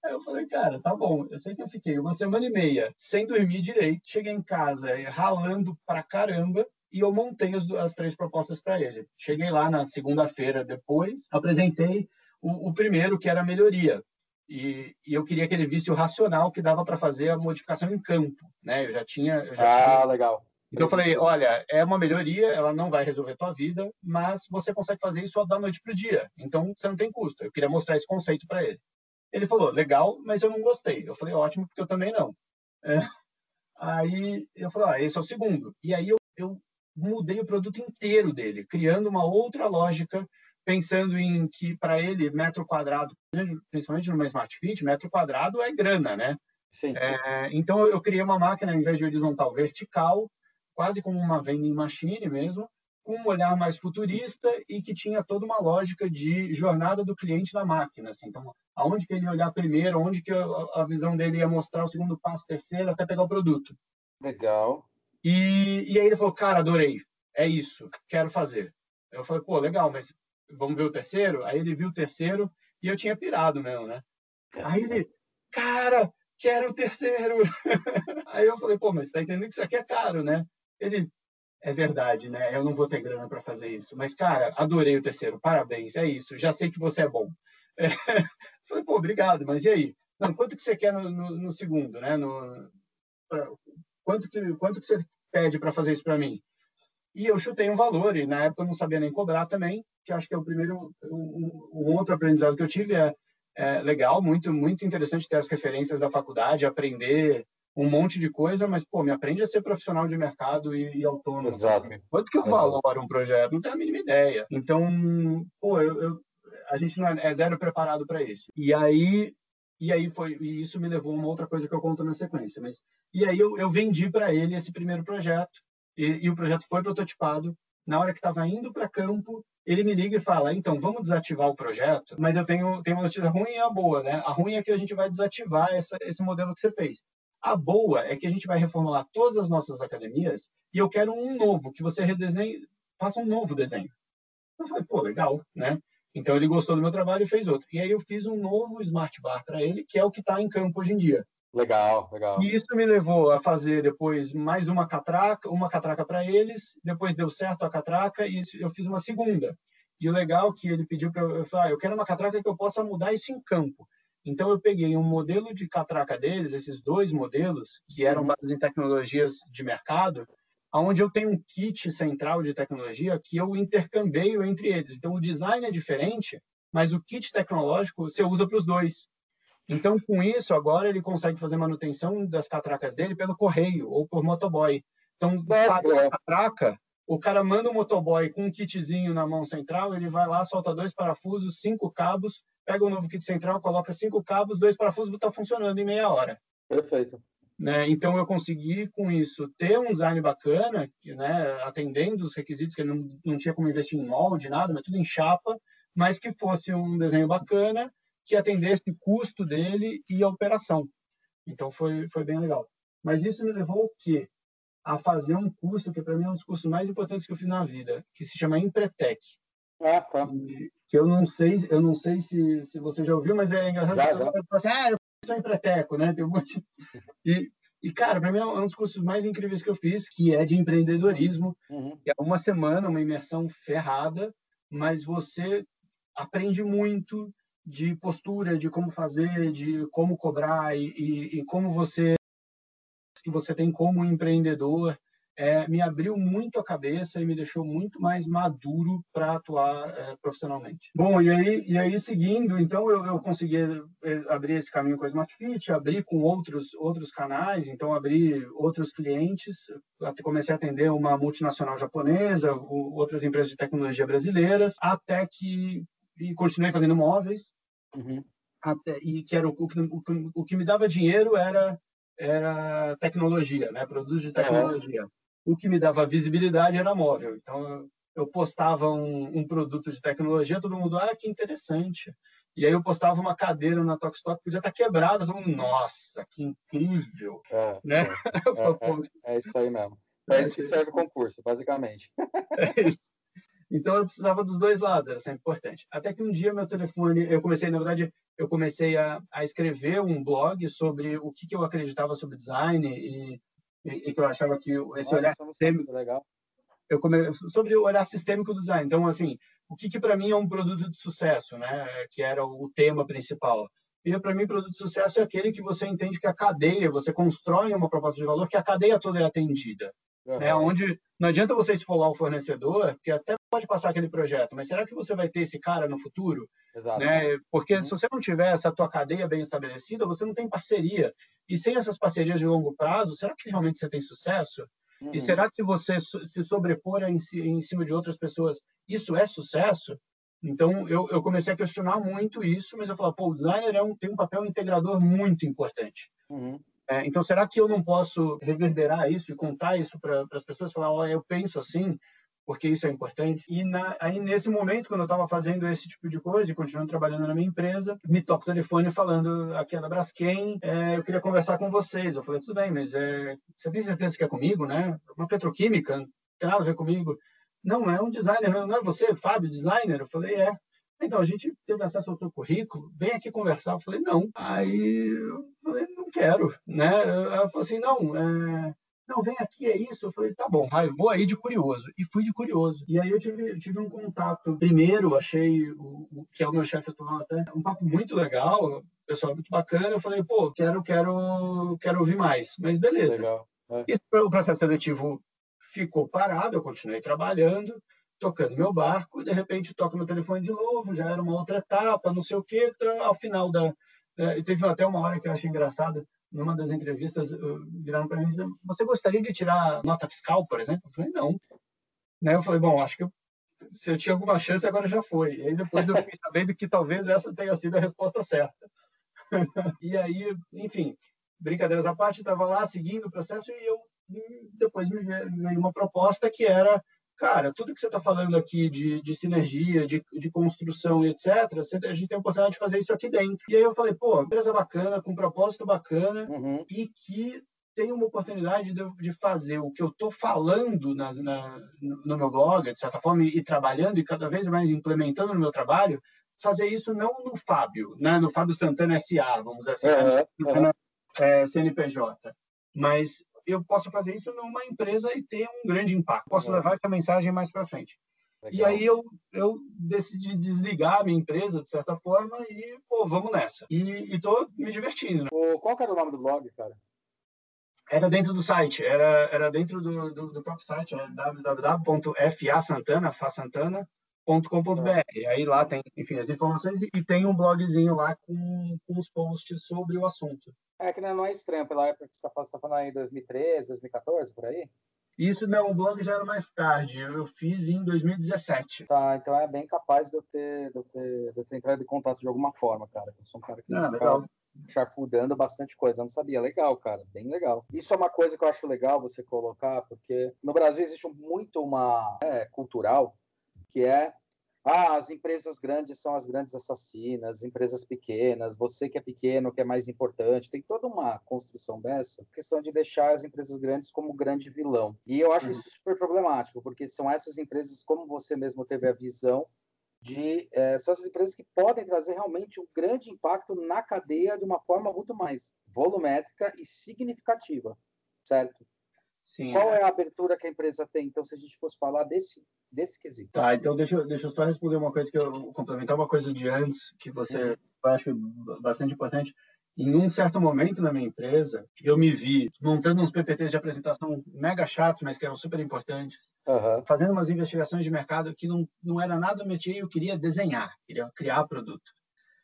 Aí eu falei, cara, tá bom. Eu sei que eu fiquei uma semana e meia sem dormir direito. Cheguei em casa ralando pra caramba e eu montei as, as três propostas para ele. Cheguei lá na segunda-feira depois, apresentei o, o, primeiro, que era a melhoria. E, e, eu queria que ele visse o racional que dava para fazer a modificação em campo. Né? Eu já tinha. Eu já ah, tinha... legal. Então eu falei, olha, é uma melhoria, ela não vai resolver a tua vida, mas você consegue fazer isso da noite para o dia. Então você não tem custo. Eu queria mostrar esse conceito para ele. Ele falou, legal, mas eu não gostei. Eu falei, ótimo, porque eu também não. É. Aí eu falei, ah, esse é o segundo. E aí eu, eu mudei o produto inteiro dele, criando uma outra lógica, pensando em que para ele metro quadrado, principalmente no Smart Fit, metro quadrado é grana, né? Sim. É, então eu criei uma máquina, em vez de horizontal, vertical, quase como uma vending machine mesmo, com um olhar mais futurista e que tinha toda uma lógica de jornada do cliente na máquina. Assim. Então, aonde que ele ia olhar primeiro, onde que a, visão dele ia mostrar o segundo passo, terceiro, até pegar o produto. Legal. E, e aí ele falou, cara, adorei, é isso, quero fazer. Eu falei, pô, legal, mas vamos ver o terceiro? Aí ele viu o terceiro e eu tinha pirado mesmo, né? Aí ele, cara, quero o terceiro. [LAUGHS] aí eu falei, pô, mas você tá entendendo que isso aqui é caro, né? Ele, é verdade, né? Eu não vou ter grana para fazer isso. Mas, cara, adorei o terceiro. Parabéns, é isso. Já sei que você é bom. É. [LAUGHS] Falei, pô, obrigado, mas e aí? Não, quanto que você quer no, no, no segundo, né? No, pra, quanto, que, quanto que você pede para fazer isso para mim? E eu chutei um valor, e na época eu não sabia nem cobrar também, que acho que é o primeiro, um, um outro aprendizado que eu tive é, é legal, muito, muito interessante ter as referências da faculdade, aprender um monte de coisa, mas, pô, me aprende a ser profissional de mercado e, e autônomo. Exato. Quanto que eu valoro um projeto? Não tenho a mínima ideia. Então, pô, eu, eu a gente não é, é zero preparado para isso. E aí, e aí foi, e isso me levou a uma outra coisa que eu conto na sequência. Mas, e aí eu, eu vendi para ele esse primeiro projeto, e, e o projeto foi prototipado. Na hora que estava indo para campo, ele me liga e fala: então, vamos desativar o projeto, mas eu tenho, tenho uma notícia ruim e a boa, né? A ruim é que a gente vai desativar essa, esse modelo que você fez. A boa é que a gente vai reformular todas as nossas academias e eu quero um novo, que você redesenhe, faça um novo desenho. Eu falei, pô, legal, né? Então ele gostou do meu trabalho e fez outro. E aí eu fiz um novo Smart Bar para ele, que é o que está em campo hoje em dia. Legal, legal. E isso me levou a fazer depois mais uma catraca, uma catraca para eles. Depois deu certo a catraca e eu fiz uma segunda. E o legal é que ele pediu para eu, eu falei, ah, eu quero uma catraca que eu possa mudar isso em campo. Então eu peguei um modelo de catraca deles, esses dois modelos, que eram uhum. baseados em tecnologias de mercado, onde eu tenho um kit central de tecnologia que eu intercambeio entre eles. Então o design é diferente, mas o kit tecnológico você usa para os dois. Então com isso agora ele consegue fazer manutenção das catracas dele pelo correio ou por motoboy. Então a catraca, o cara manda o um motoboy com um kitzinho na mão central, ele vai lá, solta dois parafusos, cinco cabos, pega o um novo kit central, coloca cinco cabos, dois parafusos, está funcionando em meia hora. Perfeito. Né? Então eu consegui com isso ter um design bacana, né, atendendo os requisitos que não, não tinha como investir em molde, nada, mas tudo em chapa, mas que fosse um desenho bacana que atendesse o custo dele e a operação. Então foi foi bem legal. Mas isso me levou o quê? a fazer um curso que para mim é um dos cursos mais importantes que eu fiz na vida, que se chama Empretec. Ah, tá. que eu não sei, eu não sei se, se você já ouviu, mas é engraçado. Já, já. Assim, ah, eu sou empreteco, né? Tem um monte... [LAUGHS] e, e, cara, para mim é um dos cursos mais incríveis que eu fiz, que é de empreendedorismo. Uhum. É uma semana, uma imersão ferrada, mas você aprende muito de postura, de como fazer, de como cobrar e, e, e como você que você tem como empreendedor é, me abriu muito a cabeça e me deixou muito mais maduro para atuar é, profissionalmente. Bom, e aí, e aí seguindo, então eu, eu consegui é, abrir esse caminho com a Smart Fit, abrir com outros outros canais, então abri outros clientes, comecei a atender uma multinacional japonesa, outras empresas de tecnologia brasileiras, até que e continuei fazendo móveis. Uhum. Até, e que era o, o, o, que me dava dinheiro era era tecnologia, né? Produtos de tecnologia. Uhum. O que me dava visibilidade era móvel. Então, eu postava um, um, produto de tecnologia, todo mundo, ah, que interessante. E aí eu postava uma cadeira na Tokstok, podia estar quebrada, todo mundo, nossa, que incrível. É, né? [LAUGHS] É, é, é, isso aí mesmo. [LAUGHS] É isso que serve o concurso, basicamente. [LAUGHS] É isso. Então eu precisava dos dois lados, era sempre importante. Até que um dia meu telefone, eu comecei, na verdade, eu comecei a, a escrever um blog sobre o que, que eu acreditava sobre design e, e, e que eu achava que esse Olha, olhar sistêmico, legal. Eu come, sobre o olhar sistêmico do design. Então, assim, o que, que para mim é um produto de sucesso, né? Que era o tema principal. E para mim, produto de sucesso é aquele que você entende que a cadeia, você constrói uma proposta de valor que a cadeia toda é atendida. Uhum. Né? Onde não adianta você esfolar o fornecedor, que até pode passar aquele projeto, mas será que você vai ter esse cara no futuro? Exato. Né? Porque uhum. se você não tiver essa tua cadeia bem estabelecida, você não tem parceria. E sem essas parcerias de longo prazo, será que realmente você tem sucesso? Uhum. E será que você se sobrepor em, em cima de outras pessoas, isso é sucesso? Então, eu, eu comecei a questionar muito isso, mas eu falei, pô, o designer é um, tem um papel integrador muito importante. Uhum. É, então, será que eu não posso reverberar isso e contar isso para as pessoas? Falar, oh, eu penso assim, porque isso é importante. E na, aí, nesse momento, quando eu estava fazendo esse tipo de coisa e continuando trabalhando na minha empresa, me toca o telefone falando aqui é da Braskem, é, eu queria conversar com vocês. Eu falei, tudo bem, mas é, você tem certeza que é comigo, né? Uma petroquímica, não tem nada a ver comigo. Não, é um designer, não é você, Fábio, designer? Eu falei, é. Então, a gente teve acesso ao teu currículo, vem aqui conversar. Eu falei, não. Aí eu falei, não quero, né? Ela falou assim, não, é... não, vem aqui, é isso. Eu falei, tá bom, vai, vou aí de curioso. E fui de curioso. E aí eu tive, tive um contato. Primeiro, achei, o, o que é o meu chefe atual até, um papo muito legal, pessoal muito bacana. Eu falei, pô, quero, quero, quero ouvir mais. Mas beleza. Legal. É. E o processo seletivo ficou parado, eu continuei trabalhando tocando meu barco, e de repente toca meu telefone de novo, já era uma outra etapa, não sei o quê, tá, ao final da... É, teve até uma hora que eu achei engraçado, numa das entrevistas, viraram para mim e disseram, você gostaria de tirar nota fiscal, por exemplo? Eu falei, não. Né? Eu falei, bom, acho que eu, se eu tinha alguma chance, agora já foi. E aí depois eu fiquei sabendo que talvez essa tenha sido a resposta certa. [LAUGHS] e aí, enfim, brincadeiras à parte, estava lá seguindo o processo e eu depois me veio uma proposta que era cara, tudo que você está falando aqui de, de sinergia, de, de construção e etc., a gente tem a oportunidade de fazer isso aqui dentro. E aí eu falei, pô, empresa bacana, com propósito bacana, uhum. e que tem uma oportunidade de, de fazer o que eu estou falando na, na, no meu blog, de certa forma, e, e, trabalhando e cada vez mais implementando no meu trabalho, fazer isso não no Fábio, né? no Fábio Santana SA, vamos dizer assim, uhum. Né? É, CNPJ, mas eu posso fazer isso numa empresa e ter um grande impacto. Posso levar essa mensagem mais para frente. Legal. E aí eu, eu decidi desligar a minha empresa, de certa forma, e, pô, vamos nessa. E, estou me divertindo. Né? Qual era o nome do blog, cara? Era dentro do site, era, era dentro do, do, do próprio site, é www.fasantana, .com.br. E aí lá tem, enfim, as informações e tem um blogzinho lá com, com os posts sobre o assunto. É que não é estranho pela época que você está tá falando aí, 2013, 2014, por aí? Isso não, o blog já era mais tarde, eu fiz em 2017. Tá, então é bem capaz de eu ter, de eu ter, de eu ter entrado em contato de alguma forma, cara. Eu sou um cara que ah, legal. charfudando bastante coisa, eu não sabia. Legal, cara, bem legal. Isso é uma coisa que eu acho legal você colocar, porque no Brasil existe muito uma é, cultural que é ah, as empresas grandes são as grandes assassinas, as empresas pequenas, você que é pequeno que é mais importante. Tem toda uma construção dessa, questão de deixar as empresas grandes como grande vilão. E eu acho uhum. isso super problemático, porque são essas empresas, como você mesmo teve a visão, de é, são essas empresas que podem trazer realmente um grande impacto na cadeia de uma forma muito mais volumétrica e significativa, certo? Sim, Qual é. é a abertura que a empresa tem? Então, se a gente fosse falar desse, desse quesito. Tá, então deixa, deixa eu só responder uma coisa que eu complementar uma coisa de antes, que você uhum. acho bastante importante. Em um certo momento na minha empresa, eu me vi montando uns PPTs de apresentação mega chatos, mas que eram super importantes, uhum. fazendo umas investigações de mercado que não, não era nada do métier, eu queria desenhar, queria criar produto.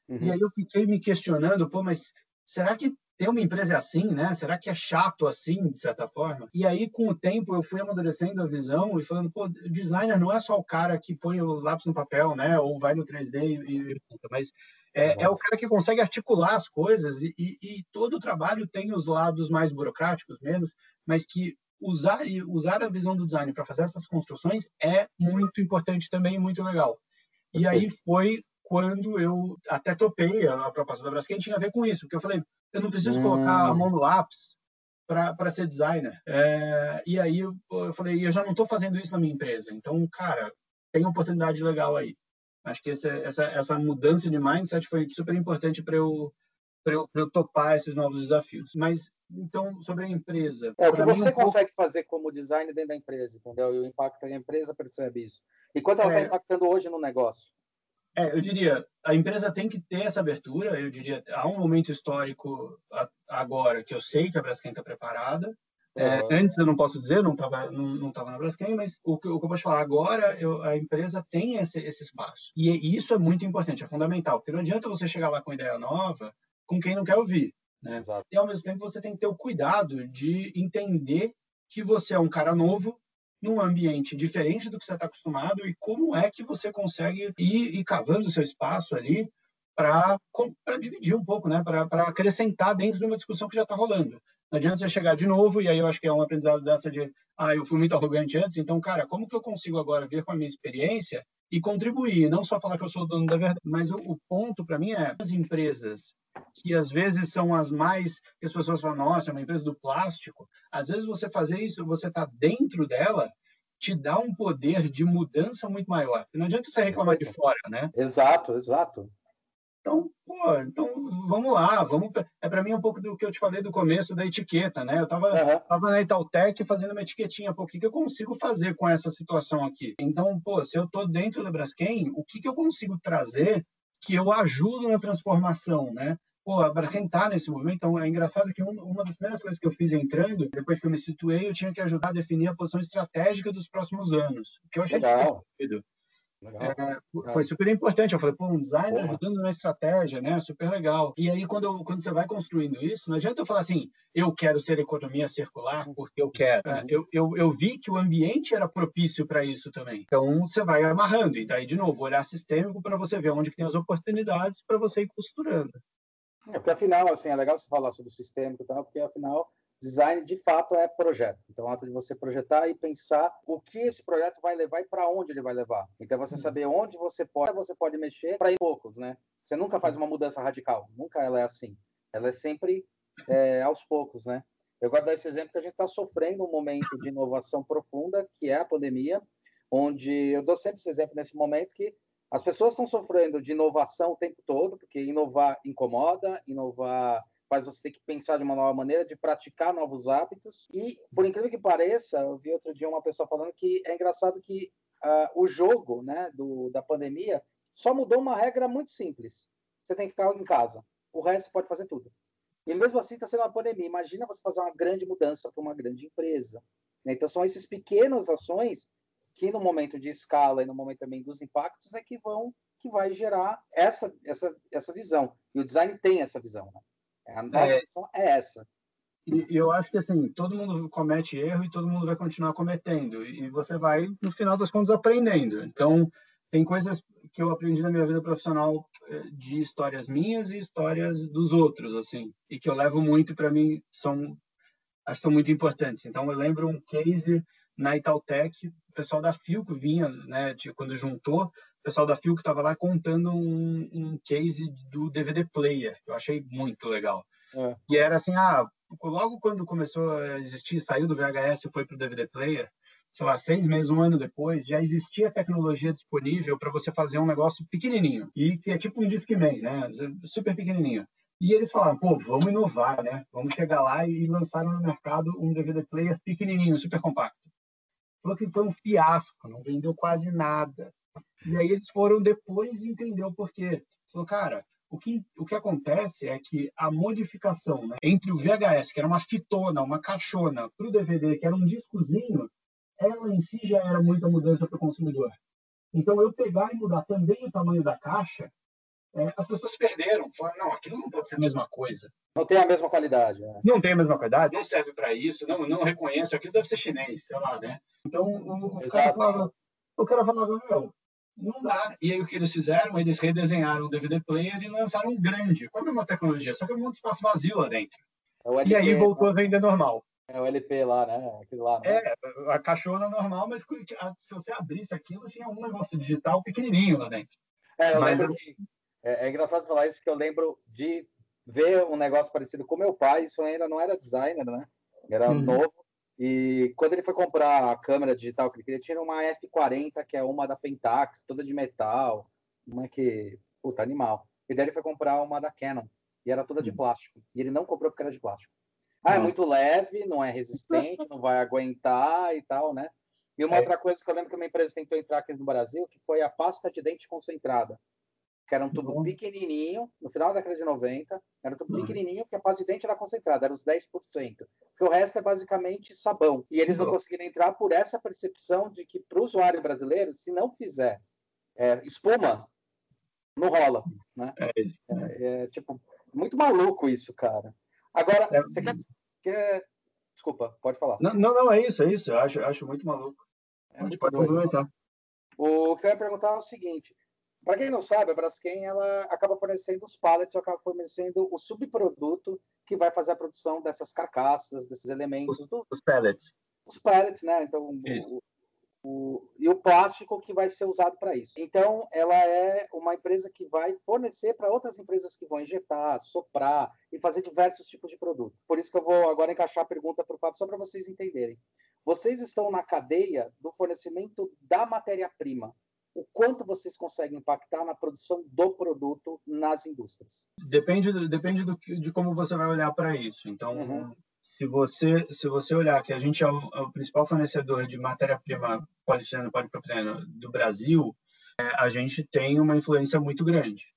Uhum. E aí eu fiquei me questionando, pô, mas será que ter uma empresa é assim, né? Será que é chato assim, de certa forma? E aí, com o tempo, eu fui amadurecendo a visão e falando, pô, designer não é só o cara que põe o lápis no papel, né? Ou vai no 3D e, e mas é, é, o cara que consegue articular as coisas e, e, e, todo o trabalho tem os lados mais burocráticos, menos, mas que usar e usar a visão do design para fazer essas construções é muito importante também, muito legal. E aí foi quando eu até topei a proposta da Braskem tinha a ver com isso, porque eu falei, eu não preciso hum. colocar a mão no lápis para ser designer. É, e aí eu, eu falei, eu já não estou fazendo isso na minha empresa. Então, cara, tem oportunidade legal aí. Acho que essa, essa, essa mudança de mindset foi super importante para eu, eu, eu topar esses novos desafios. Mas, então, sobre a empresa. É, o que você mim, consegue pouco... fazer como designer dentro da empresa, entendeu? E o impacto que a empresa percebe isso. E quanto ela está é... impactando hoje no negócio? É, eu diria, a empresa tem que ter essa abertura. Eu diria, há um momento histórico agora que eu sei que a Braskem está preparada. É, antes eu não posso dizer, não estava não, não tava na Braskem, mas o que, o que eu posso falar agora, eu, a empresa tem esse, esse espaço. E, e isso é muito importante, é fundamental, porque não adianta você chegar lá com ideia nova com quem não quer ouvir. Né? Exato. E ao mesmo tempo você tem que ter o cuidado de entender que você é um cara novo num ambiente diferente do que você está acostumado e como é que você consegue ir, ir cavando seu espaço ali para dividir um pouco, né? para acrescentar dentro de uma discussão que já está rolando. Não adianta você chegar de novo, e aí eu acho que é um aprendizado dessa de, ah, eu fui muito arrogante antes, então, cara, como que eu consigo agora vir com a minha experiência e contribuir? Não só falar que eu sou o dono da verdade, mas o, o ponto para mim é as empresas que às vezes são as mais que as pessoas falam, nossa, é uma empresa do plástico. Às vezes você fazer isso, você está dentro dela, te dá um poder de mudança muito maior. Não adianta você reclamar de fora, né? Exato, exato. Então, pô, então vamos lá, vamos. É para mim um pouco do que eu te falei do começo da etiqueta, né? Eu estava uhum. tava na Itautec fazendo uma etiquetinha, pô, o que, que eu consigo fazer com essa situação aqui? Então, pô, se eu estou dentro da Braskem, o que, que eu consigo trazer que eu ajudo na transformação, né? Pô, para quem está nesse movimento, então é engraçado que uma das primeiras coisas que eu fiz entrando, depois que eu me situei, eu tinha que ajudar a definir a posição estratégica dos próximos anos, que eu achei Legal. É, foi super importante. Eu falei, pô, um design Porra. ajudando na estratégia, né? Super legal. E aí, quando, eu, quando você vai construindo isso, não adianta eu falar assim, eu quero ser economia circular porque eu quero. Uhum. Eu, eu, eu vi que o ambiente era propício para isso também. Então, você vai amarrando. E daí, de novo, olhar sistêmico para você ver onde que tem as oportunidades para você ir costurando. É, porque afinal, assim, é legal você falar sobre o e tal, porque afinal, design de fato é projeto. Então, é ato de você projetar e pensar o que esse projeto vai levar e para onde ele vai levar. Então, você uhum. saber onde você pode, você pode mexer para ir poucos, né? Você nunca faz uma mudança radical, nunca ela é assim. Ela é sempre é, aos poucos, né? Eu gosto dar esse exemplo que a gente está sofrendo um momento de inovação profunda, que é a pandemia, onde eu dou sempre esse exemplo nesse momento que as pessoas estão sofrendo de inovação o tempo todo, porque inovar incomoda, inovar faz você ter que pensar de uma nova maneira, de praticar novos hábitos. E, por incrível que pareça, eu vi outro dia uma pessoa falando que é engraçado que uh, o jogo né, do, da pandemia só mudou uma regra muito simples. Você tem que ficar em casa. O resto pode fazer tudo. E mesmo assim está sendo uma pandemia. Imagina você fazer uma grande mudança para uma grande empresa. Né? Então são essas pequenas ações que no momento de escala e no momento também dos impactos é que vão que vai gerar essa essa essa visão. E o design tem essa visão. Né? A nossa é, é essa. E, eu acho que assim todo mundo comete erro e todo mundo vai continuar cometendo e você vai no final das contas aprendendo. Então tem coisas que eu aprendi na minha vida profissional eh, de histórias minhas e histórias dos outros assim e que eu levo muito para mim são acho que são muito importantes. Então eu lembro um case na Itautec, o pessoal da Filco vinha, né, quando juntou, o pessoal da Filco estava lá contando um, um, case do DVD player, que eu achei muito legal. É. E era assim, ah, logo quando começou a existir, saiu do VHS e foi para o DVD player, sei lá, seis meses, um ano depois, já existia tecnologia disponível para você fazer um negócio pequenininho. E que é tipo um Discman, né? Super pequenininho. E eles falaram, pô, vamos inovar, né? Vamos chegar lá e lançaram no mercado um DVD player pequenininho, super compacto. Falou que foi um fiasco, não vendeu quase nada. E aí eles foram depois entender o porquê. Falou, cara, o que, o que acontece é que a modificação né, entre o VHS, que era uma fitona, uma caixona, para o DVD, que era um discozinho, ela em si já era muita mudança para o consumidor. Então, eu pegar e mudar também o tamanho da caixa, é, as pessoas perderam. Falaram, não, aquilo não pode ser a mesma coisa. Não tem a mesma qualidade. Né? Não tem a mesma qualidade, não serve para isso, não, não reconheço, aquilo deve ser chinês, sei lá, né? Então, o, o cara falava, o cara falava, meu, não dá. E aí o que eles fizeram? Eles redesenharam o DVD player e lançaram um grande, com a mesma tecnologia, só que um monte de espaço vazio lá dentro. É e aí voltou a vender normal. É o LP lá, né? Aquele lá, né? É, a caixona normal, mas se você abrisse aquilo, tinha um negócio digital pequenininho lá dentro. É, eu mas lembro que... É, é engraçado falar isso, porque eu lembro de ver um negócio parecido com meu pai, isso ainda não era designer, né? Era uhum. novo. E quando ele foi comprar a câmera digital que ele queria, tinha uma F40, que é uma da Pentax, toda de metal, uma que, puta, animal. E daí ele foi comprar uma da Canon, e era toda de uhum. plástico. E ele não comprou porque era de plástico. Ah, é muito leve, não é resistente, não vai aguentar e tal, né? E uma é. outra coisa que eu lembro que uma empresa tentou entrar aqui no Brasil, que foi a pasta de dente concentrada, que era um tubo uhum. pequenininho, no final da década de 90, era um tubo uhum. pequenininho, que a pasta de dente era concentrada, era os 10%. Porque o resto é basicamente sabão. E eles não uhum. conseguiram entrar por essa percepção de que, para o usuário brasileiro, se não fizer é, espuma, não rola. Né? É, é, é, tipo, muito maluco isso, cara. Agora, é, você quer, quer, Desculpa, pode falar. Não, não, não, é isso, é isso. Eu acho, acho muito maluco. É muito pode complementar. O que eu ia perguntar é o seguinte: para quem não sabe, a Braskem ela acaba fornecendo os pallets, acaba fornecendo o subproduto que vai fazer a produção dessas carcaças, desses elementos. Os, do... os pellets. Os pellets, né? Então, o, o, e o plástico que vai ser usado para isso. Então, ela é uma empresa que vai fornecer para outras empresas que vão injetar, soprar e fazer diversos tipos de produto. Por isso que eu vou agora encaixar a pergunta para o Fábio, só para vocês entenderem. Vocês estão na cadeia do fornecimento da matéria-prima. O quanto vocês conseguem impactar na produção do produto nas indústrias? Depende, depende do, de como você vai olhar para isso. Então, uhum se você se você olhar que a gente é o, é o principal fornecedor de matéria-prima poliestireno polipropileno do Brasil, é, a gente tem uma influência muito grande.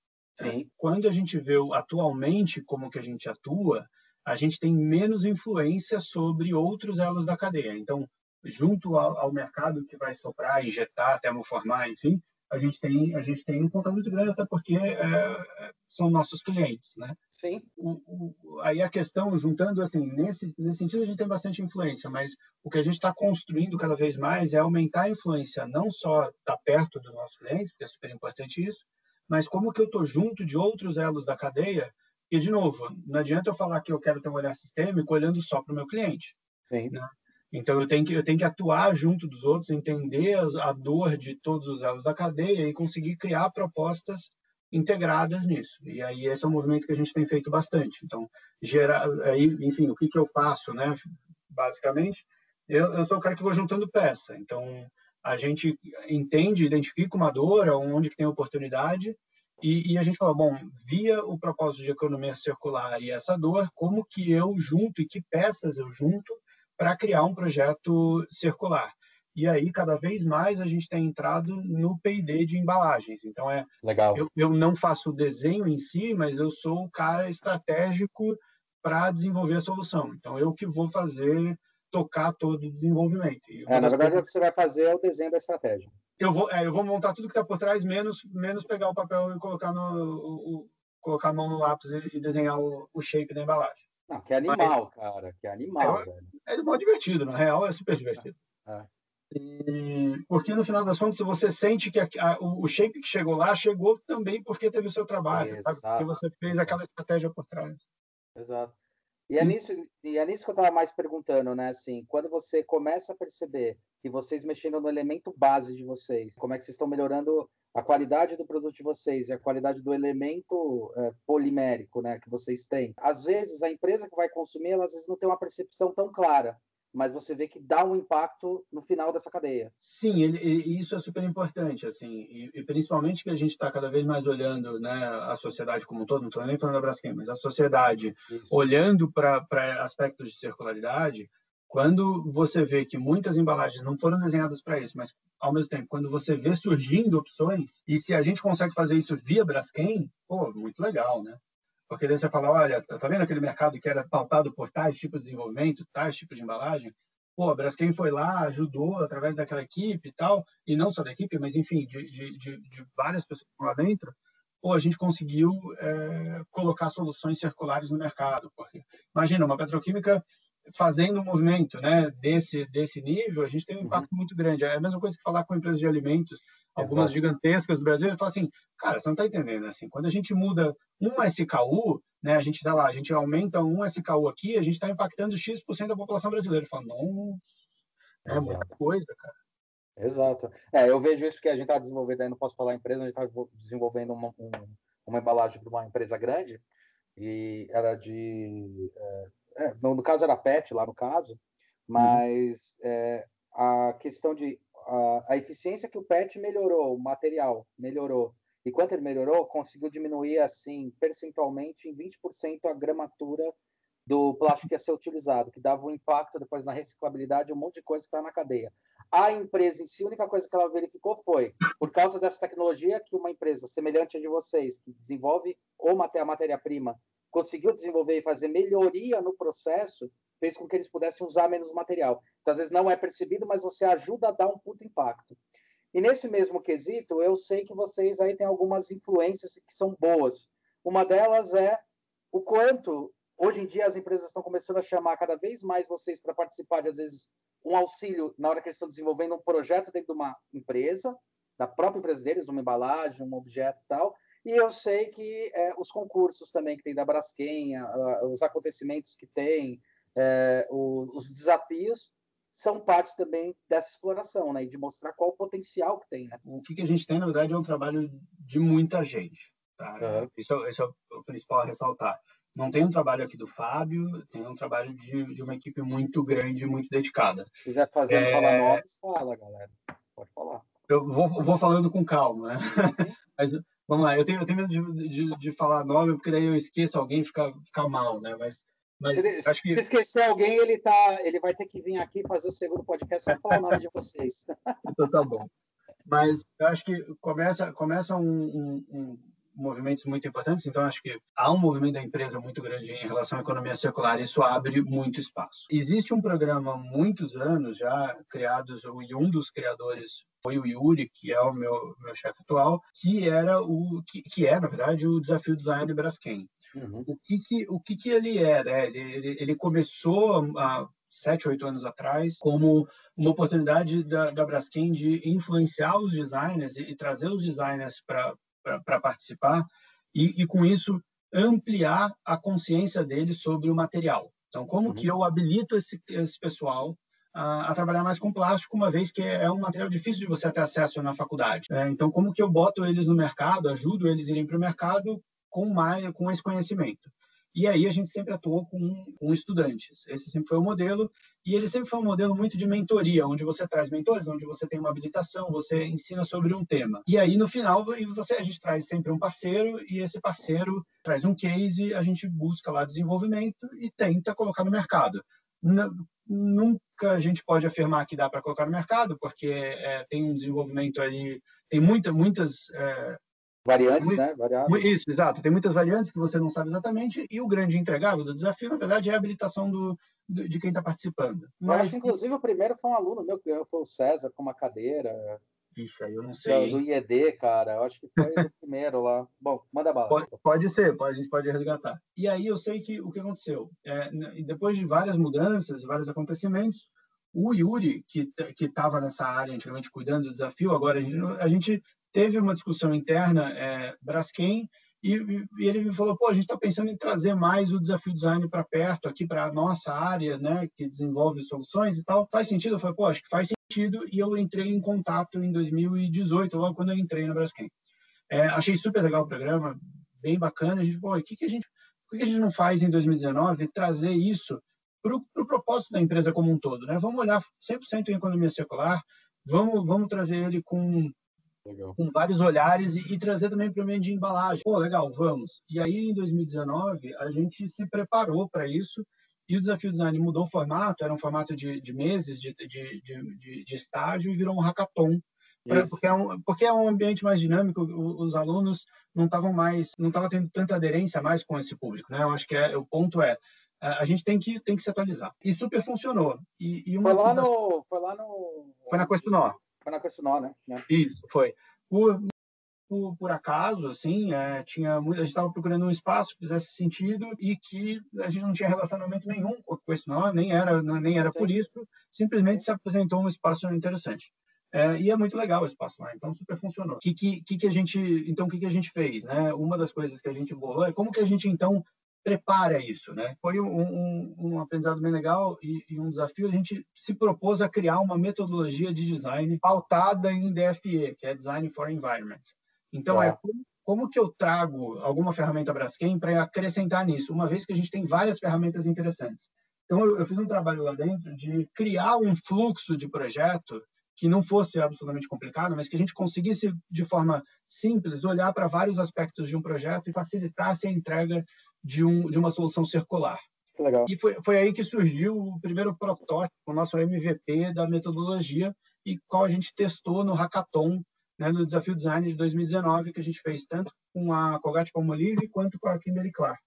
Sim. Quando a gente vê atualmente como que a gente atua, a gente tem menos influência sobre outros elos da cadeia. Então, junto ao, ao mercado que vai soprar, injetar, termoformar, enfim, a gente tem a gente tem um contato muito grande até porque é, são nossos clientes, né? Sim. O, o, aí a questão juntando assim nesse nesse sentido a gente tem bastante influência, mas o que a gente está construindo cada vez mais é aumentar a influência, não só estar tá perto dos nossos clientes, porque é super importante isso, mas como que eu estou junto de outros elos da cadeia. E de novo, não adianta eu falar que eu quero ter um olhar sistêmico olhando só para o meu cliente. Sim. Né? Então eu tenho que eu tenho que atuar junto dos outros, entender a dor de todos os elos da cadeia e conseguir criar propostas integradas nisso. E aí esse é um movimento que a gente tem feito bastante. Então, gerar aí, enfim, o que que eu faço, né? Basicamente, eu, eu sou o cara que vou juntando peça. Então, a gente entende, identifica uma dor, onde que tem oportunidade, e, e, a gente fala, bom, via o propósito de economia circular e essa dor, como que eu junto e que peças eu junto para criar um projeto circular. E aí, cada vez mais, a gente tem entrado no P&D de embalagens. Então, é Legal. Eu, eu não faço o desenho em si, mas eu sou o cara estratégico para desenvolver a solução. Então, eu que vou fazer, tocar todo o desenvolvimento. É, na verdade, o que você vai fazer é o desenho da estratégia. Eu vou, é, eu vou montar tudo que está por trás, menos, menos pegar o papel e colocar, no, o, o, colocar a mão no lápis e, e desenhar o, o shape da embalagem. Não, que animal, Mas, cara. Que animal, é, velho. É modo divertido, na real é super divertido. É. E, porque no final das contas, você sente que a, a, o shape que chegou lá chegou também porque teve o seu trabalho, sabe? Porque você fez aquela estratégia por trás. Exato. E é, nisso, e é nisso que eu estava mais perguntando, né? Assim, quando você começa a perceber que vocês mexendo no elemento base de vocês, como é que vocês estão melhorando a qualidade do produto de vocês e a qualidade do elemento é, polimérico, né, que vocês têm. Às vezes a empresa que vai consumir, ela às vezes não tem uma percepção tão clara mas você vê que dá um impacto no final dessa cadeia. Sim, ele, isso é super importante, assim, e, e principalmente que a gente está cada vez mais olhando, né, a sociedade como um todo, não estou nem falando da Braskem, mas a sociedade isso. olhando para aspectos de circularidade, quando você vê que muitas embalagens não foram desenhadas para isso, mas ao mesmo tempo, quando você vê surgindo opções, e se a gente consegue fazer isso via Braskem, pô, muito legal, né? Porque daí você fala, olha, tá, tá vendo aquele mercado que era pautado por tais tipos de desenvolvimento, tais tipos de embalagem? Pô, a Braskem foi lá, ajudou através daquela equipe e tal, e não só da equipe, mas enfim, de, de, de, de várias pessoas lá dentro, pô, a gente conseguiu é, colocar soluções circulares no mercado. Porque, imagina, uma petroquímica fazendo um movimento né, desse, desse nível, a gente tem um uhum. impacto uhum. muito grande. É a mesma coisa que falar com empresas de alimentos, algumas Exato. gigantescas do Brasil, e fala assim, cara, você não está entendendo, assim, quando a gente muda um SKU, né, a gente tá lá, a gente aumenta um SKU aqui, a gente está impactando X% da população brasileira. Fala, não, é muita coisa, cara. Exato. É, eu vejo isso porque a gente está desenvolvendo, aí não posso falar empresa, a gente está desenvolvendo uma, um, uma embalagem para uma empresa grande, e era de. É, é, no, no, caso era PET, lá no caso, uhum. mas uhum. é, a questão de a, a eficiência que o PET melhorou, o material melhorou, e quanto ele melhorou, conseguiu diminuir assim percentualmente em 20% a gramatura do plástico que ia ser utilizado, que dava um impacto depois na reciclabilidade, um monte de coisa que está na cadeia. A empresa em si, a única coisa que ela verificou foi, por causa dessa tecnologia que uma empresa semelhante a de vocês, que desenvolve ou a matéria-prima, conseguiu desenvolver e fazer melhoria no processo, fez com que eles pudessem usar menos material. Então, às vezes não é percebido, mas você ajuda a dar um puto impacto. E nesse mesmo quesito, eu sei que vocês aí têm algumas influências que são boas. Uma delas é o quanto hoje em dia as empresas estão começando a chamar cada vez mais vocês para participar de às vezes um auxílio na hora que eles estão desenvolvendo um projeto dentro de uma empresa, da própria empresa deles, uma embalagem, um objeto e tal. E eu sei que é, os concursos também que tem da Braskem, os acontecimentos que tem, é, o, os desafios são parte também dessa exploração, né? E de mostrar qual o potencial que tem, né? O que, que a gente tem, na verdade, é um trabalho de muita gente. Tá? Uhum. Isso, isso, é o principal a ressaltar. Não tem um trabalho aqui do Fábio, tem um trabalho de, de uma equipe muito grande, muito dedicada. Se quiser fazer é... falar nomes, fala, galera. Pode falar. Eu vou, vou falando com calma, né? Uhum. [LAUGHS] Mas vamos lá, eu tenho, eu tenho medo de, de, de falar nome, porque daí eu esqueço alguém fica, fica mal, né? Mas mas se, acho que... se esquecer alguém, ele, tá, ele vai ter que vir aqui fazer o segundo podcast só falar o nome de vocês. [LAUGHS] então tá bom. Mas eu acho que começa, começa um, um, um movimentos muito importantes, então acho que há um movimento da empresa muito grande em relação à economia circular, isso abre muito espaço. Existe um programa há muitos anos já criados, e um dos criadores foi o Yuri, que é o meu, meu chefe atual, que era o que, que é, na verdade, o desafio design Braskem. Uhum. O, que, que, o que, que ele é? Né? Ele, ele começou há sete, oito anos atrás como uma oportunidade da, da Braskem de influenciar os designers e, e trazer os designers para participar e, e, com isso, ampliar a consciência deles sobre o material. Então, como uhum. que eu habilito esse, esse pessoal a, a, trabalhar mais com plástico, uma vez que é um material difícil de você ter acesso na faculdade. É, então, como que eu boto eles no mercado, ajudo eles a irem para o mercado com mais com esse conhecimento. E aí a gente sempre atuou com, com estudantes. Esse sempre foi o modelo e ele sempre foi um modelo muito de mentoria, onde você traz mentores, onde você tem uma habilitação, você ensina sobre um tema. E aí no final você a gente traz sempre um parceiro e esse parceiro traz um case, a gente busca lá desenvolvimento e tenta colocar no mercado. Nunca a gente pode afirmar que dá para colocar no mercado, porque é, tem um desenvolvimento ali, tem muita, muitas é, Variantes, muito, né? Variáveis. Isso, exato. Tem muitas variantes que você não sabe exatamente, e o grande entregável do desafio, na verdade, é a habilitação do, do de quem está participando. Mas, eu acho, inclusive, o primeiro foi um aluno meu, que foi o César, com uma cadeira. Ixi, aí eu não sei. Do IED, cara. Eu acho que foi o [LAUGHS] primeiro lá. Bom, manda bala. Pode, pode ser, pode, a gente pode resgatar. E aí eu sei que o que aconteceu. É, depois de várias mudanças, vários acontecimentos, o Yuri, que estava nessa área antigamente cuidando do desafio, agora a gente, a gente teve uma discussão interna, é, Braskem E, e, ele me falou, pô, a gente está pensando em trazer mais o desafio design para perto, aqui para a nossa área, né, que desenvolve soluções e tal. Faz sentido? Eu falei, pô, acho que faz sentido. E eu entrei em contato em 2018, logo quando eu entrei na Braskem. É, achei super legal o programa, bem bacana. A gente, pô, o que, que a gente, por que a gente não faz em 2019 trazer isso para o pro propósito da empresa como um todo, né? Vamos olhar 100% em economia circular, vamos, vamos trazer ele com Legal. com vários olhares e, e trazer também para o meio de embalagem. Pô, legal, vamos. E aí, em 2019, a gente se preparou para isso e o Desafio Design mudou o formato, era um formato de, de meses de, de, de, de, estágio e virou um hackathon. Pra, porque, é um, porque é um ambiente mais dinâmico, os alunos não estavam mais, não estavam tendo tanta aderência mais com esse público, né? Eu acho que é, o ponto é, a gente tem que, tem que se atualizar. E super funcionou. E, e uma, foi, lá no, foi lá no... Foi na Questunó. Foi na Questunó, né? Isso, foi. Por, por, por acaso, assim, é, tinha, a gente estava procurando um espaço que fizesse sentido e que a gente não tinha relacionamento nenhum com Questunó, nem era, nem era por isso, simplesmente se apresentou um espaço interessante. É, e é muito legal o espaço lá, então super funcionou. Que, que, que a gente, então, o que, que a gente fez? Né? Uma das coisas que a gente bolou é como que a gente, então, prepara isso, né? Foi um, um, um aprendizado bem legal e, e, um desafio. A gente se propôs a criar uma metodologia de design pautada em DFE, que é Design for Environment. Então, é como, como que eu trago alguma ferramenta Braskem para acrescentar nisso, uma vez que a gente tem várias ferramentas interessantes. Então, eu, eu fiz um trabalho lá dentro de criar um fluxo de projeto que não fosse absolutamente complicado, mas que a gente conseguisse, de forma simples, olhar para vários aspectos de um projeto e facilitasse a entrega de, um, de uma solução circular. Legal. E foi, foi aí que surgiu o primeiro protótipo, o nosso MVP da metodologia, e qual a gente testou no hackathon, né, no Desafio Design de 2019, que a gente fez tanto com a Colgate Palmolive quanto com a Kimberly Clark.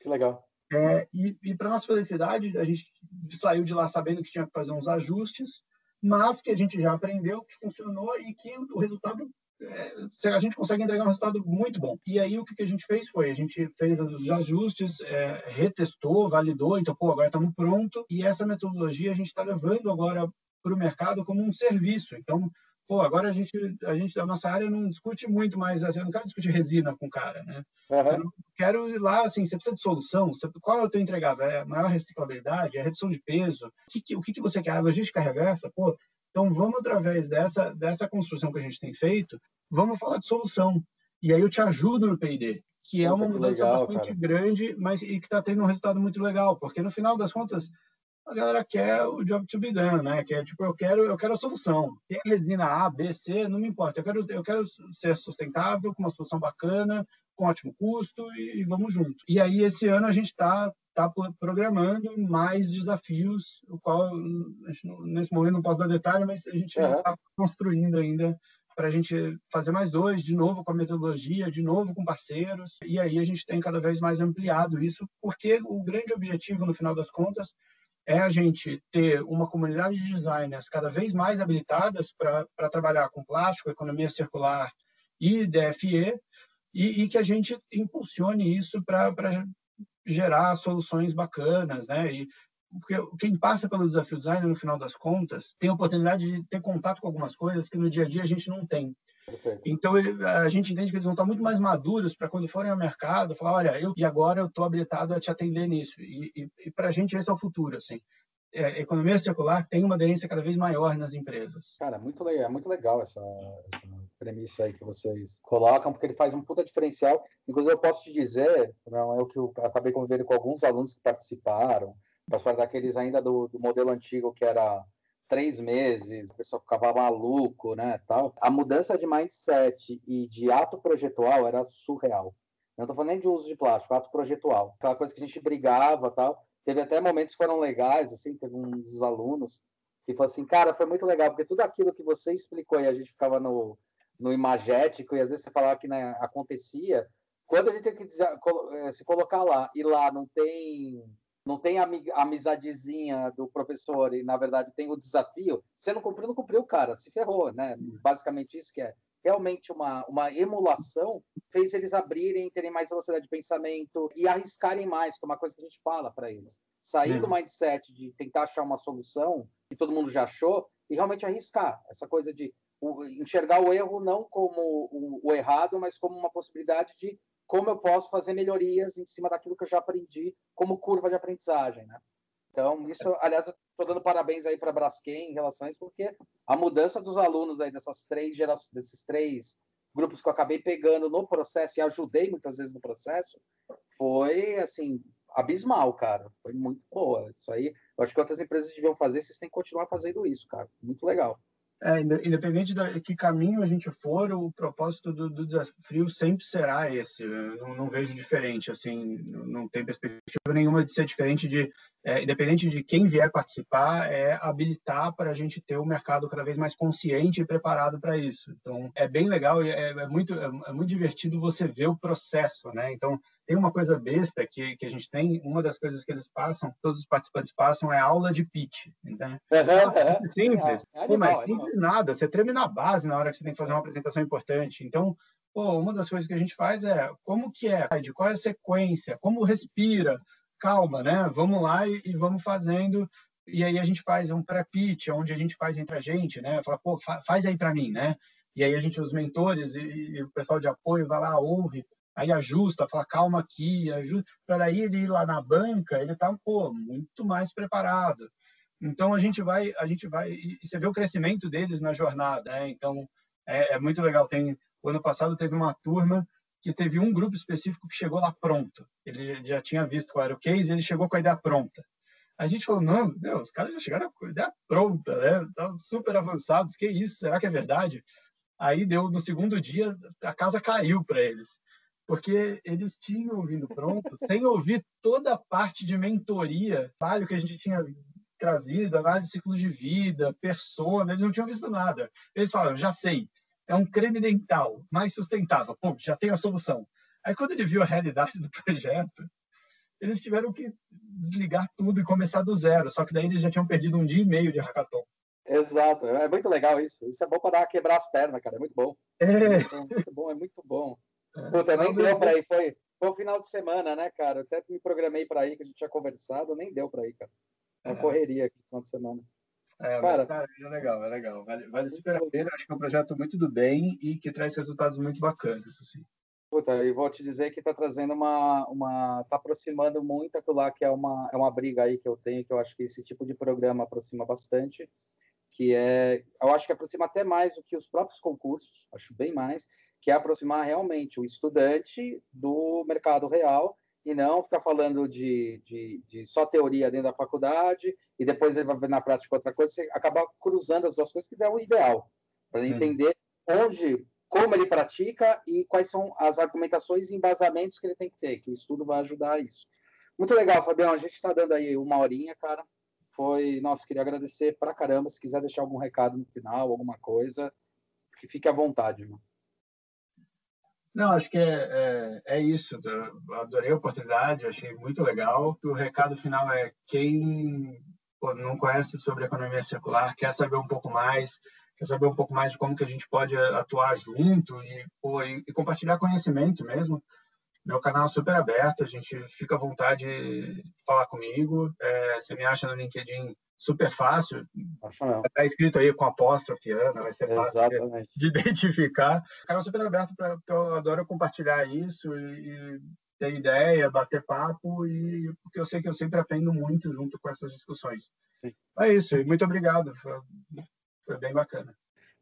Que legal. É, e, e para nossa felicidade, a gente saiu de lá sabendo que tinha que fazer uns ajustes, mas que a gente já aprendeu, que funcionou e que o resultado a gente consegue entregar um resultado muito bom. E aí o que a gente fez foi, a gente fez os ajustes, é, retestou, validou, então, pô, agora estamos pronto, e essa metodologia a gente está levando agora para o mercado como um serviço. Então, pô, agora a gente, a gente, a nossa área não discute muito mais, assim, eu não quero discutir resina com o cara, né? Uhum. Eu quero ir lá, assim, você precisa de solução, você, qual é o teu entregável? É maior reciclabilidade? É redução de peso? O que, o que, que você quer? A logística reversa? Pô, então, vamos, através dessa, dessa construção que a gente tem feito, vamos falar de solução. E aí eu te ajudo no P&D, que é uma mudança legal, bastante cara. grande, mas e que está tendo um resultado muito legal, porque no final das contas, a galera quer o job to be done, né? Que é tipo, eu quero, eu quero a solução. Tem resina A, B, C, não me importa. Eu quero, eu quero ser sustentável, com uma solução bacana, com ótimo custo e, e vamos junto. E aí, esse ano, a gente está tá programando mais desafios, o qual, nesse momento, não posso dar detalhe, mas a gente está construindo ainda para a gente fazer mais dois, de novo com a metodologia, de novo com parceiros, e aí a gente tem cada vez mais ampliado isso, porque o grande objetivo, no final das contas, é a gente ter uma comunidade de designers cada vez mais habilitadas para trabalhar com plástico, economia circular e DFE, e, e que a gente impulsione isso para gerar soluções bacanas, né? E porque quem passa pelo desafio design, no final das contas, tem a oportunidade de ter contato com algumas coisas que no dia a dia a gente não tem. Perfeito. Então ele, a gente entende que eles vão estar muito mais maduros para quando forem ao mercado falar, olha, eu e agora eu estou habilitado a te atender nisso. E, e, e para a gente esse é o futuro, assim. É, economia circular tem uma aderência cada vez maior nas empresas. Cara, muito legal, é muito legal essa, essa premissa aí que vocês colocam, porque ele faz um puta diferencial. Inclusive, eu posso te dizer, não é o que eu acabei convivendo com alguns alunos que participaram, parte daqueles ainda do, do modelo antigo que era três meses, o pessoal ficava maluco, né, tal. A mudança de mindset e de ato projetual era surreal. Não estou falando nem de uso de plástico, ato projetual. Aquela coisa que a gente brigava, tal. Teve até momentos que foram legais, assim, teve um dos alunos que falou assim, cara, foi muito legal, porque tudo aquilo que você explicou e a gente ficava no, no imagético e às vezes você falava que né, acontecia, quando a gente tem que eh, se colocar lá e lá não tem não tem a amizadezinha do professor e, na verdade, tem o desafio, você não cumpriu, não cumpriu, cara, se ferrou, né? Basicamente isso que é. Realmente uma, uma emulação fez eles abrirem, terem mais velocidade de pensamento e arriscarem mais, que é uma coisa que a gente fala para eles. Sair do mindset de tentar achar uma solução que todo mundo já achou e realmente arriscar. Essa coisa de enxergar o erro não como o, o errado, mas como uma possibilidade de como eu posso fazer melhorias em cima daquilo que eu já aprendi como curva de aprendizagem, né? Então, isso, aliás, eu estou dando parabéns aí para a Braskem em relação a isso, porque a mudança dos alunos aí dessas três gerações, desses três grupos que eu acabei pegando no processo e ajudei muitas vezes no processo, foi, assim, abismal, cara. Foi muito boa. Isso aí, eu acho que outras empresas deviam fazer, vocês têm que continuar fazendo isso, cara. Muito legal. É, independente de que caminho a gente for, o propósito do, do desafio sempre será esse. Não, não, vejo diferente, assim, não tem perspectiva nenhuma de ser diferente de, é, independente de quem vier participar, é habilitar para a gente ter o um mercado cada vez mais consciente e preparado para isso. Então, é bem legal e é, é muito, é, é muito divertido você ver o processo, né? Então, tem uma coisa besta que, que a gente tem, uma das coisas que eles passam, todos os participantes passam, é aula de pitch. Né? É simples. É, é pô, mas simples nada. Você treme na base na hora que você tem que fazer uma apresentação importante. Então, pô, uma das coisas que a gente faz é como que é, qual é a sequência, como respira, calma, né? Vamos lá e, e vamos fazendo. E aí a gente faz um pré-pitch, onde a gente faz entre a gente, né? Fala, pô, fa faz aí para mim, né? E aí a gente, os mentores e, e, o pessoal de apoio vai lá, ouve, aí ajusta, fala calma aqui, ajusta, para ele ir lá na banca, ele está muito mais preparado. Então a gente vai, a gente vai, e você vê o crescimento deles na jornada, né? Então é, é muito legal. Tem o ano passado teve uma turma que teve um grupo específico que chegou lá pronto. Ele já tinha visto qual era o case, ele chegou com a ideia pronta. A gente falou, não, meu, os caras já chegaram com a ideia pronta, né? Estavam super avançados, que isso, será que é verdade? Aí deu, no segundo dia, a casa caiu para eles porque eles tinham vindo pronto, sem ouvir toda a parte de mentoria, trabalho que a gente tinha trazido, análise de ciclo de vida, persona, eles não tinham visto nada. Eles falaram, já sei, é um creme dental mais sustentável, pô, já tem a solução. Aí quando ele viu a realidade do projeto, eles tiveram que desligar tudo e começar do zero, só que daí eles já tinham perdido um dia e meio de hackathon. Exato, é muito legal isso. Isso é bom para dar quebrar as pernas, cara, é muito bom. É. é muito bom, é muito bom. É. Puta, nem deu para ir. Foi, foi o final de semana, né, cara? Eu até me programei para ir, que a gente tinha conversado, nem deu para ir, cara. Uma é. correria aqui no final de semana. É, cara, mas, cara, é legal, é legal. Vale, vale super a pena. Acho que é um projeto muito do bem e que traz resultados muito bacanas, assim. Puta, e vou te dizer que está trazendo uma, uma, tá aproximando muito aquilo lá que é uma, é uma briga aí que eu tenho, que eu acho que esse tipo de programa aproxima bastante, que é, eu acho que aproxima até mais do que os próprios concursos, acho bem mais, que é aproximar realmente o estudante do mercado real e não ficar falando de, de, de, só teoria dentro da faculdade e depois ele vai ver na prática outra coisa, você acaba cruzando as duas coisas, que é o ideal, para ele entender onde, como ele pratica e quais são as argumentações e embasamentos que ele tem que ter, que o estudo vai ajudar a isso. Muito legal, Fabião, a gente está dando aí uma horinha, cara. Foi, nossa, queria agradecer pra caramba. Se quiser deixar algum recado no final, alguma coisa, que fique à vontade, mano. Não, acho que é, é, é, isso. Eu adorei a oportunidade, achei muito legal. O recado final é quem não conhece sobre economia circular, quer saber um pouco mais, quer saber um pouco mais de como que a gente pode atuar junto e, pô, e, e compartilhar conhecimento mesmo. Meu canal é super aberto, a gente fica à vontade de falar comigo. É, você me acha no LinkedIn super fácil. Está escrito aí com apóstrofe, Ana, vai ser fácil de, [LAUGHS] de identificar. Canal super aberto para eu adoro compartilhar isso e, e, ter ideia, bater papo e porque eu sei que eu sempre aprendo muito junto com essas discussões. Sim. É isso. E muito obrigado. Foi, foi, bem bacana.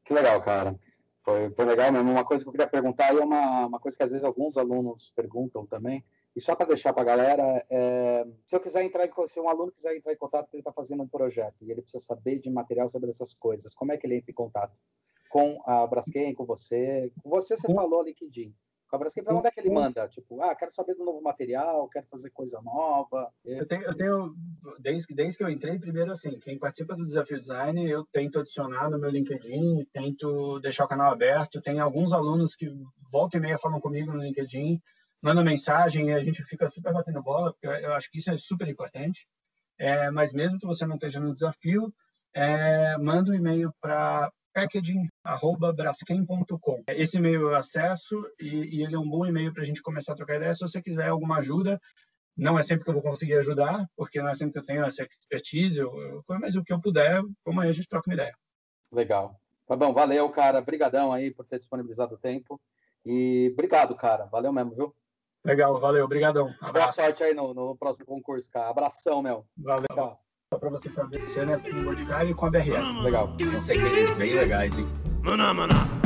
Que legal, cara. Foi, foi legal mesmo. Uma coisa que eu queria perguntar e é uma, uma coisa que às vezes alguns alunos perguntam também e só para deixar para a galera, é, se eu quiser entrar em, se um aluno quiser entrar em contato, porque ele está fazendo um projeto e ele precisa saber de material sobre essas coisas, como é que ele entra em contato? Com a Braskem, com você? Com você, você falou LinkedIn. Com a Braskem, para onde é que ele manda? Tipo, ah, quero saber do novo material, quero fazer coisa nova. Eu tenho, eu tenho desde, desde que eu entrei, primeiro assim, quem participa do Desafio Design, eu tento adicionar no meu LinkedIn, tento deixar o canal aberto. Tem alguns alunos que volta e meia falam comigo no LinkedIn, manda mensagem e a gente fica super batendo bola, porque eu acho que isso é super importante. É, mas mesmo que você não esteja no desafio, é, manda um e-mail para packaging.braskem.com. Esse e-mail eu acesso e, e ele é um bom e-mail para a gente começar a trocar ideia. Se você quiser alguma ajuda, não é sempre que eu vou conseguir ajudar, porque não é sempre que eu tenho essa expertise, eu, eu, mas o que eu puder, como aí a gente troca uma ideia. Legal. Tá bom, valeu, cara. Obrigadão aí por ter disponibilizado o tempo. E obrigado, cara. Valeu mesmo, viu? Legal, valeu, obrigadão. Boa sorte aí no, no próximo concurso, cara. Abração, meu. Valeu. Tchau. Só pra você saber, esse ano é com o Boticário e com a BRL. Legal. Não sei que eles bem legais, hein? Maná, maná.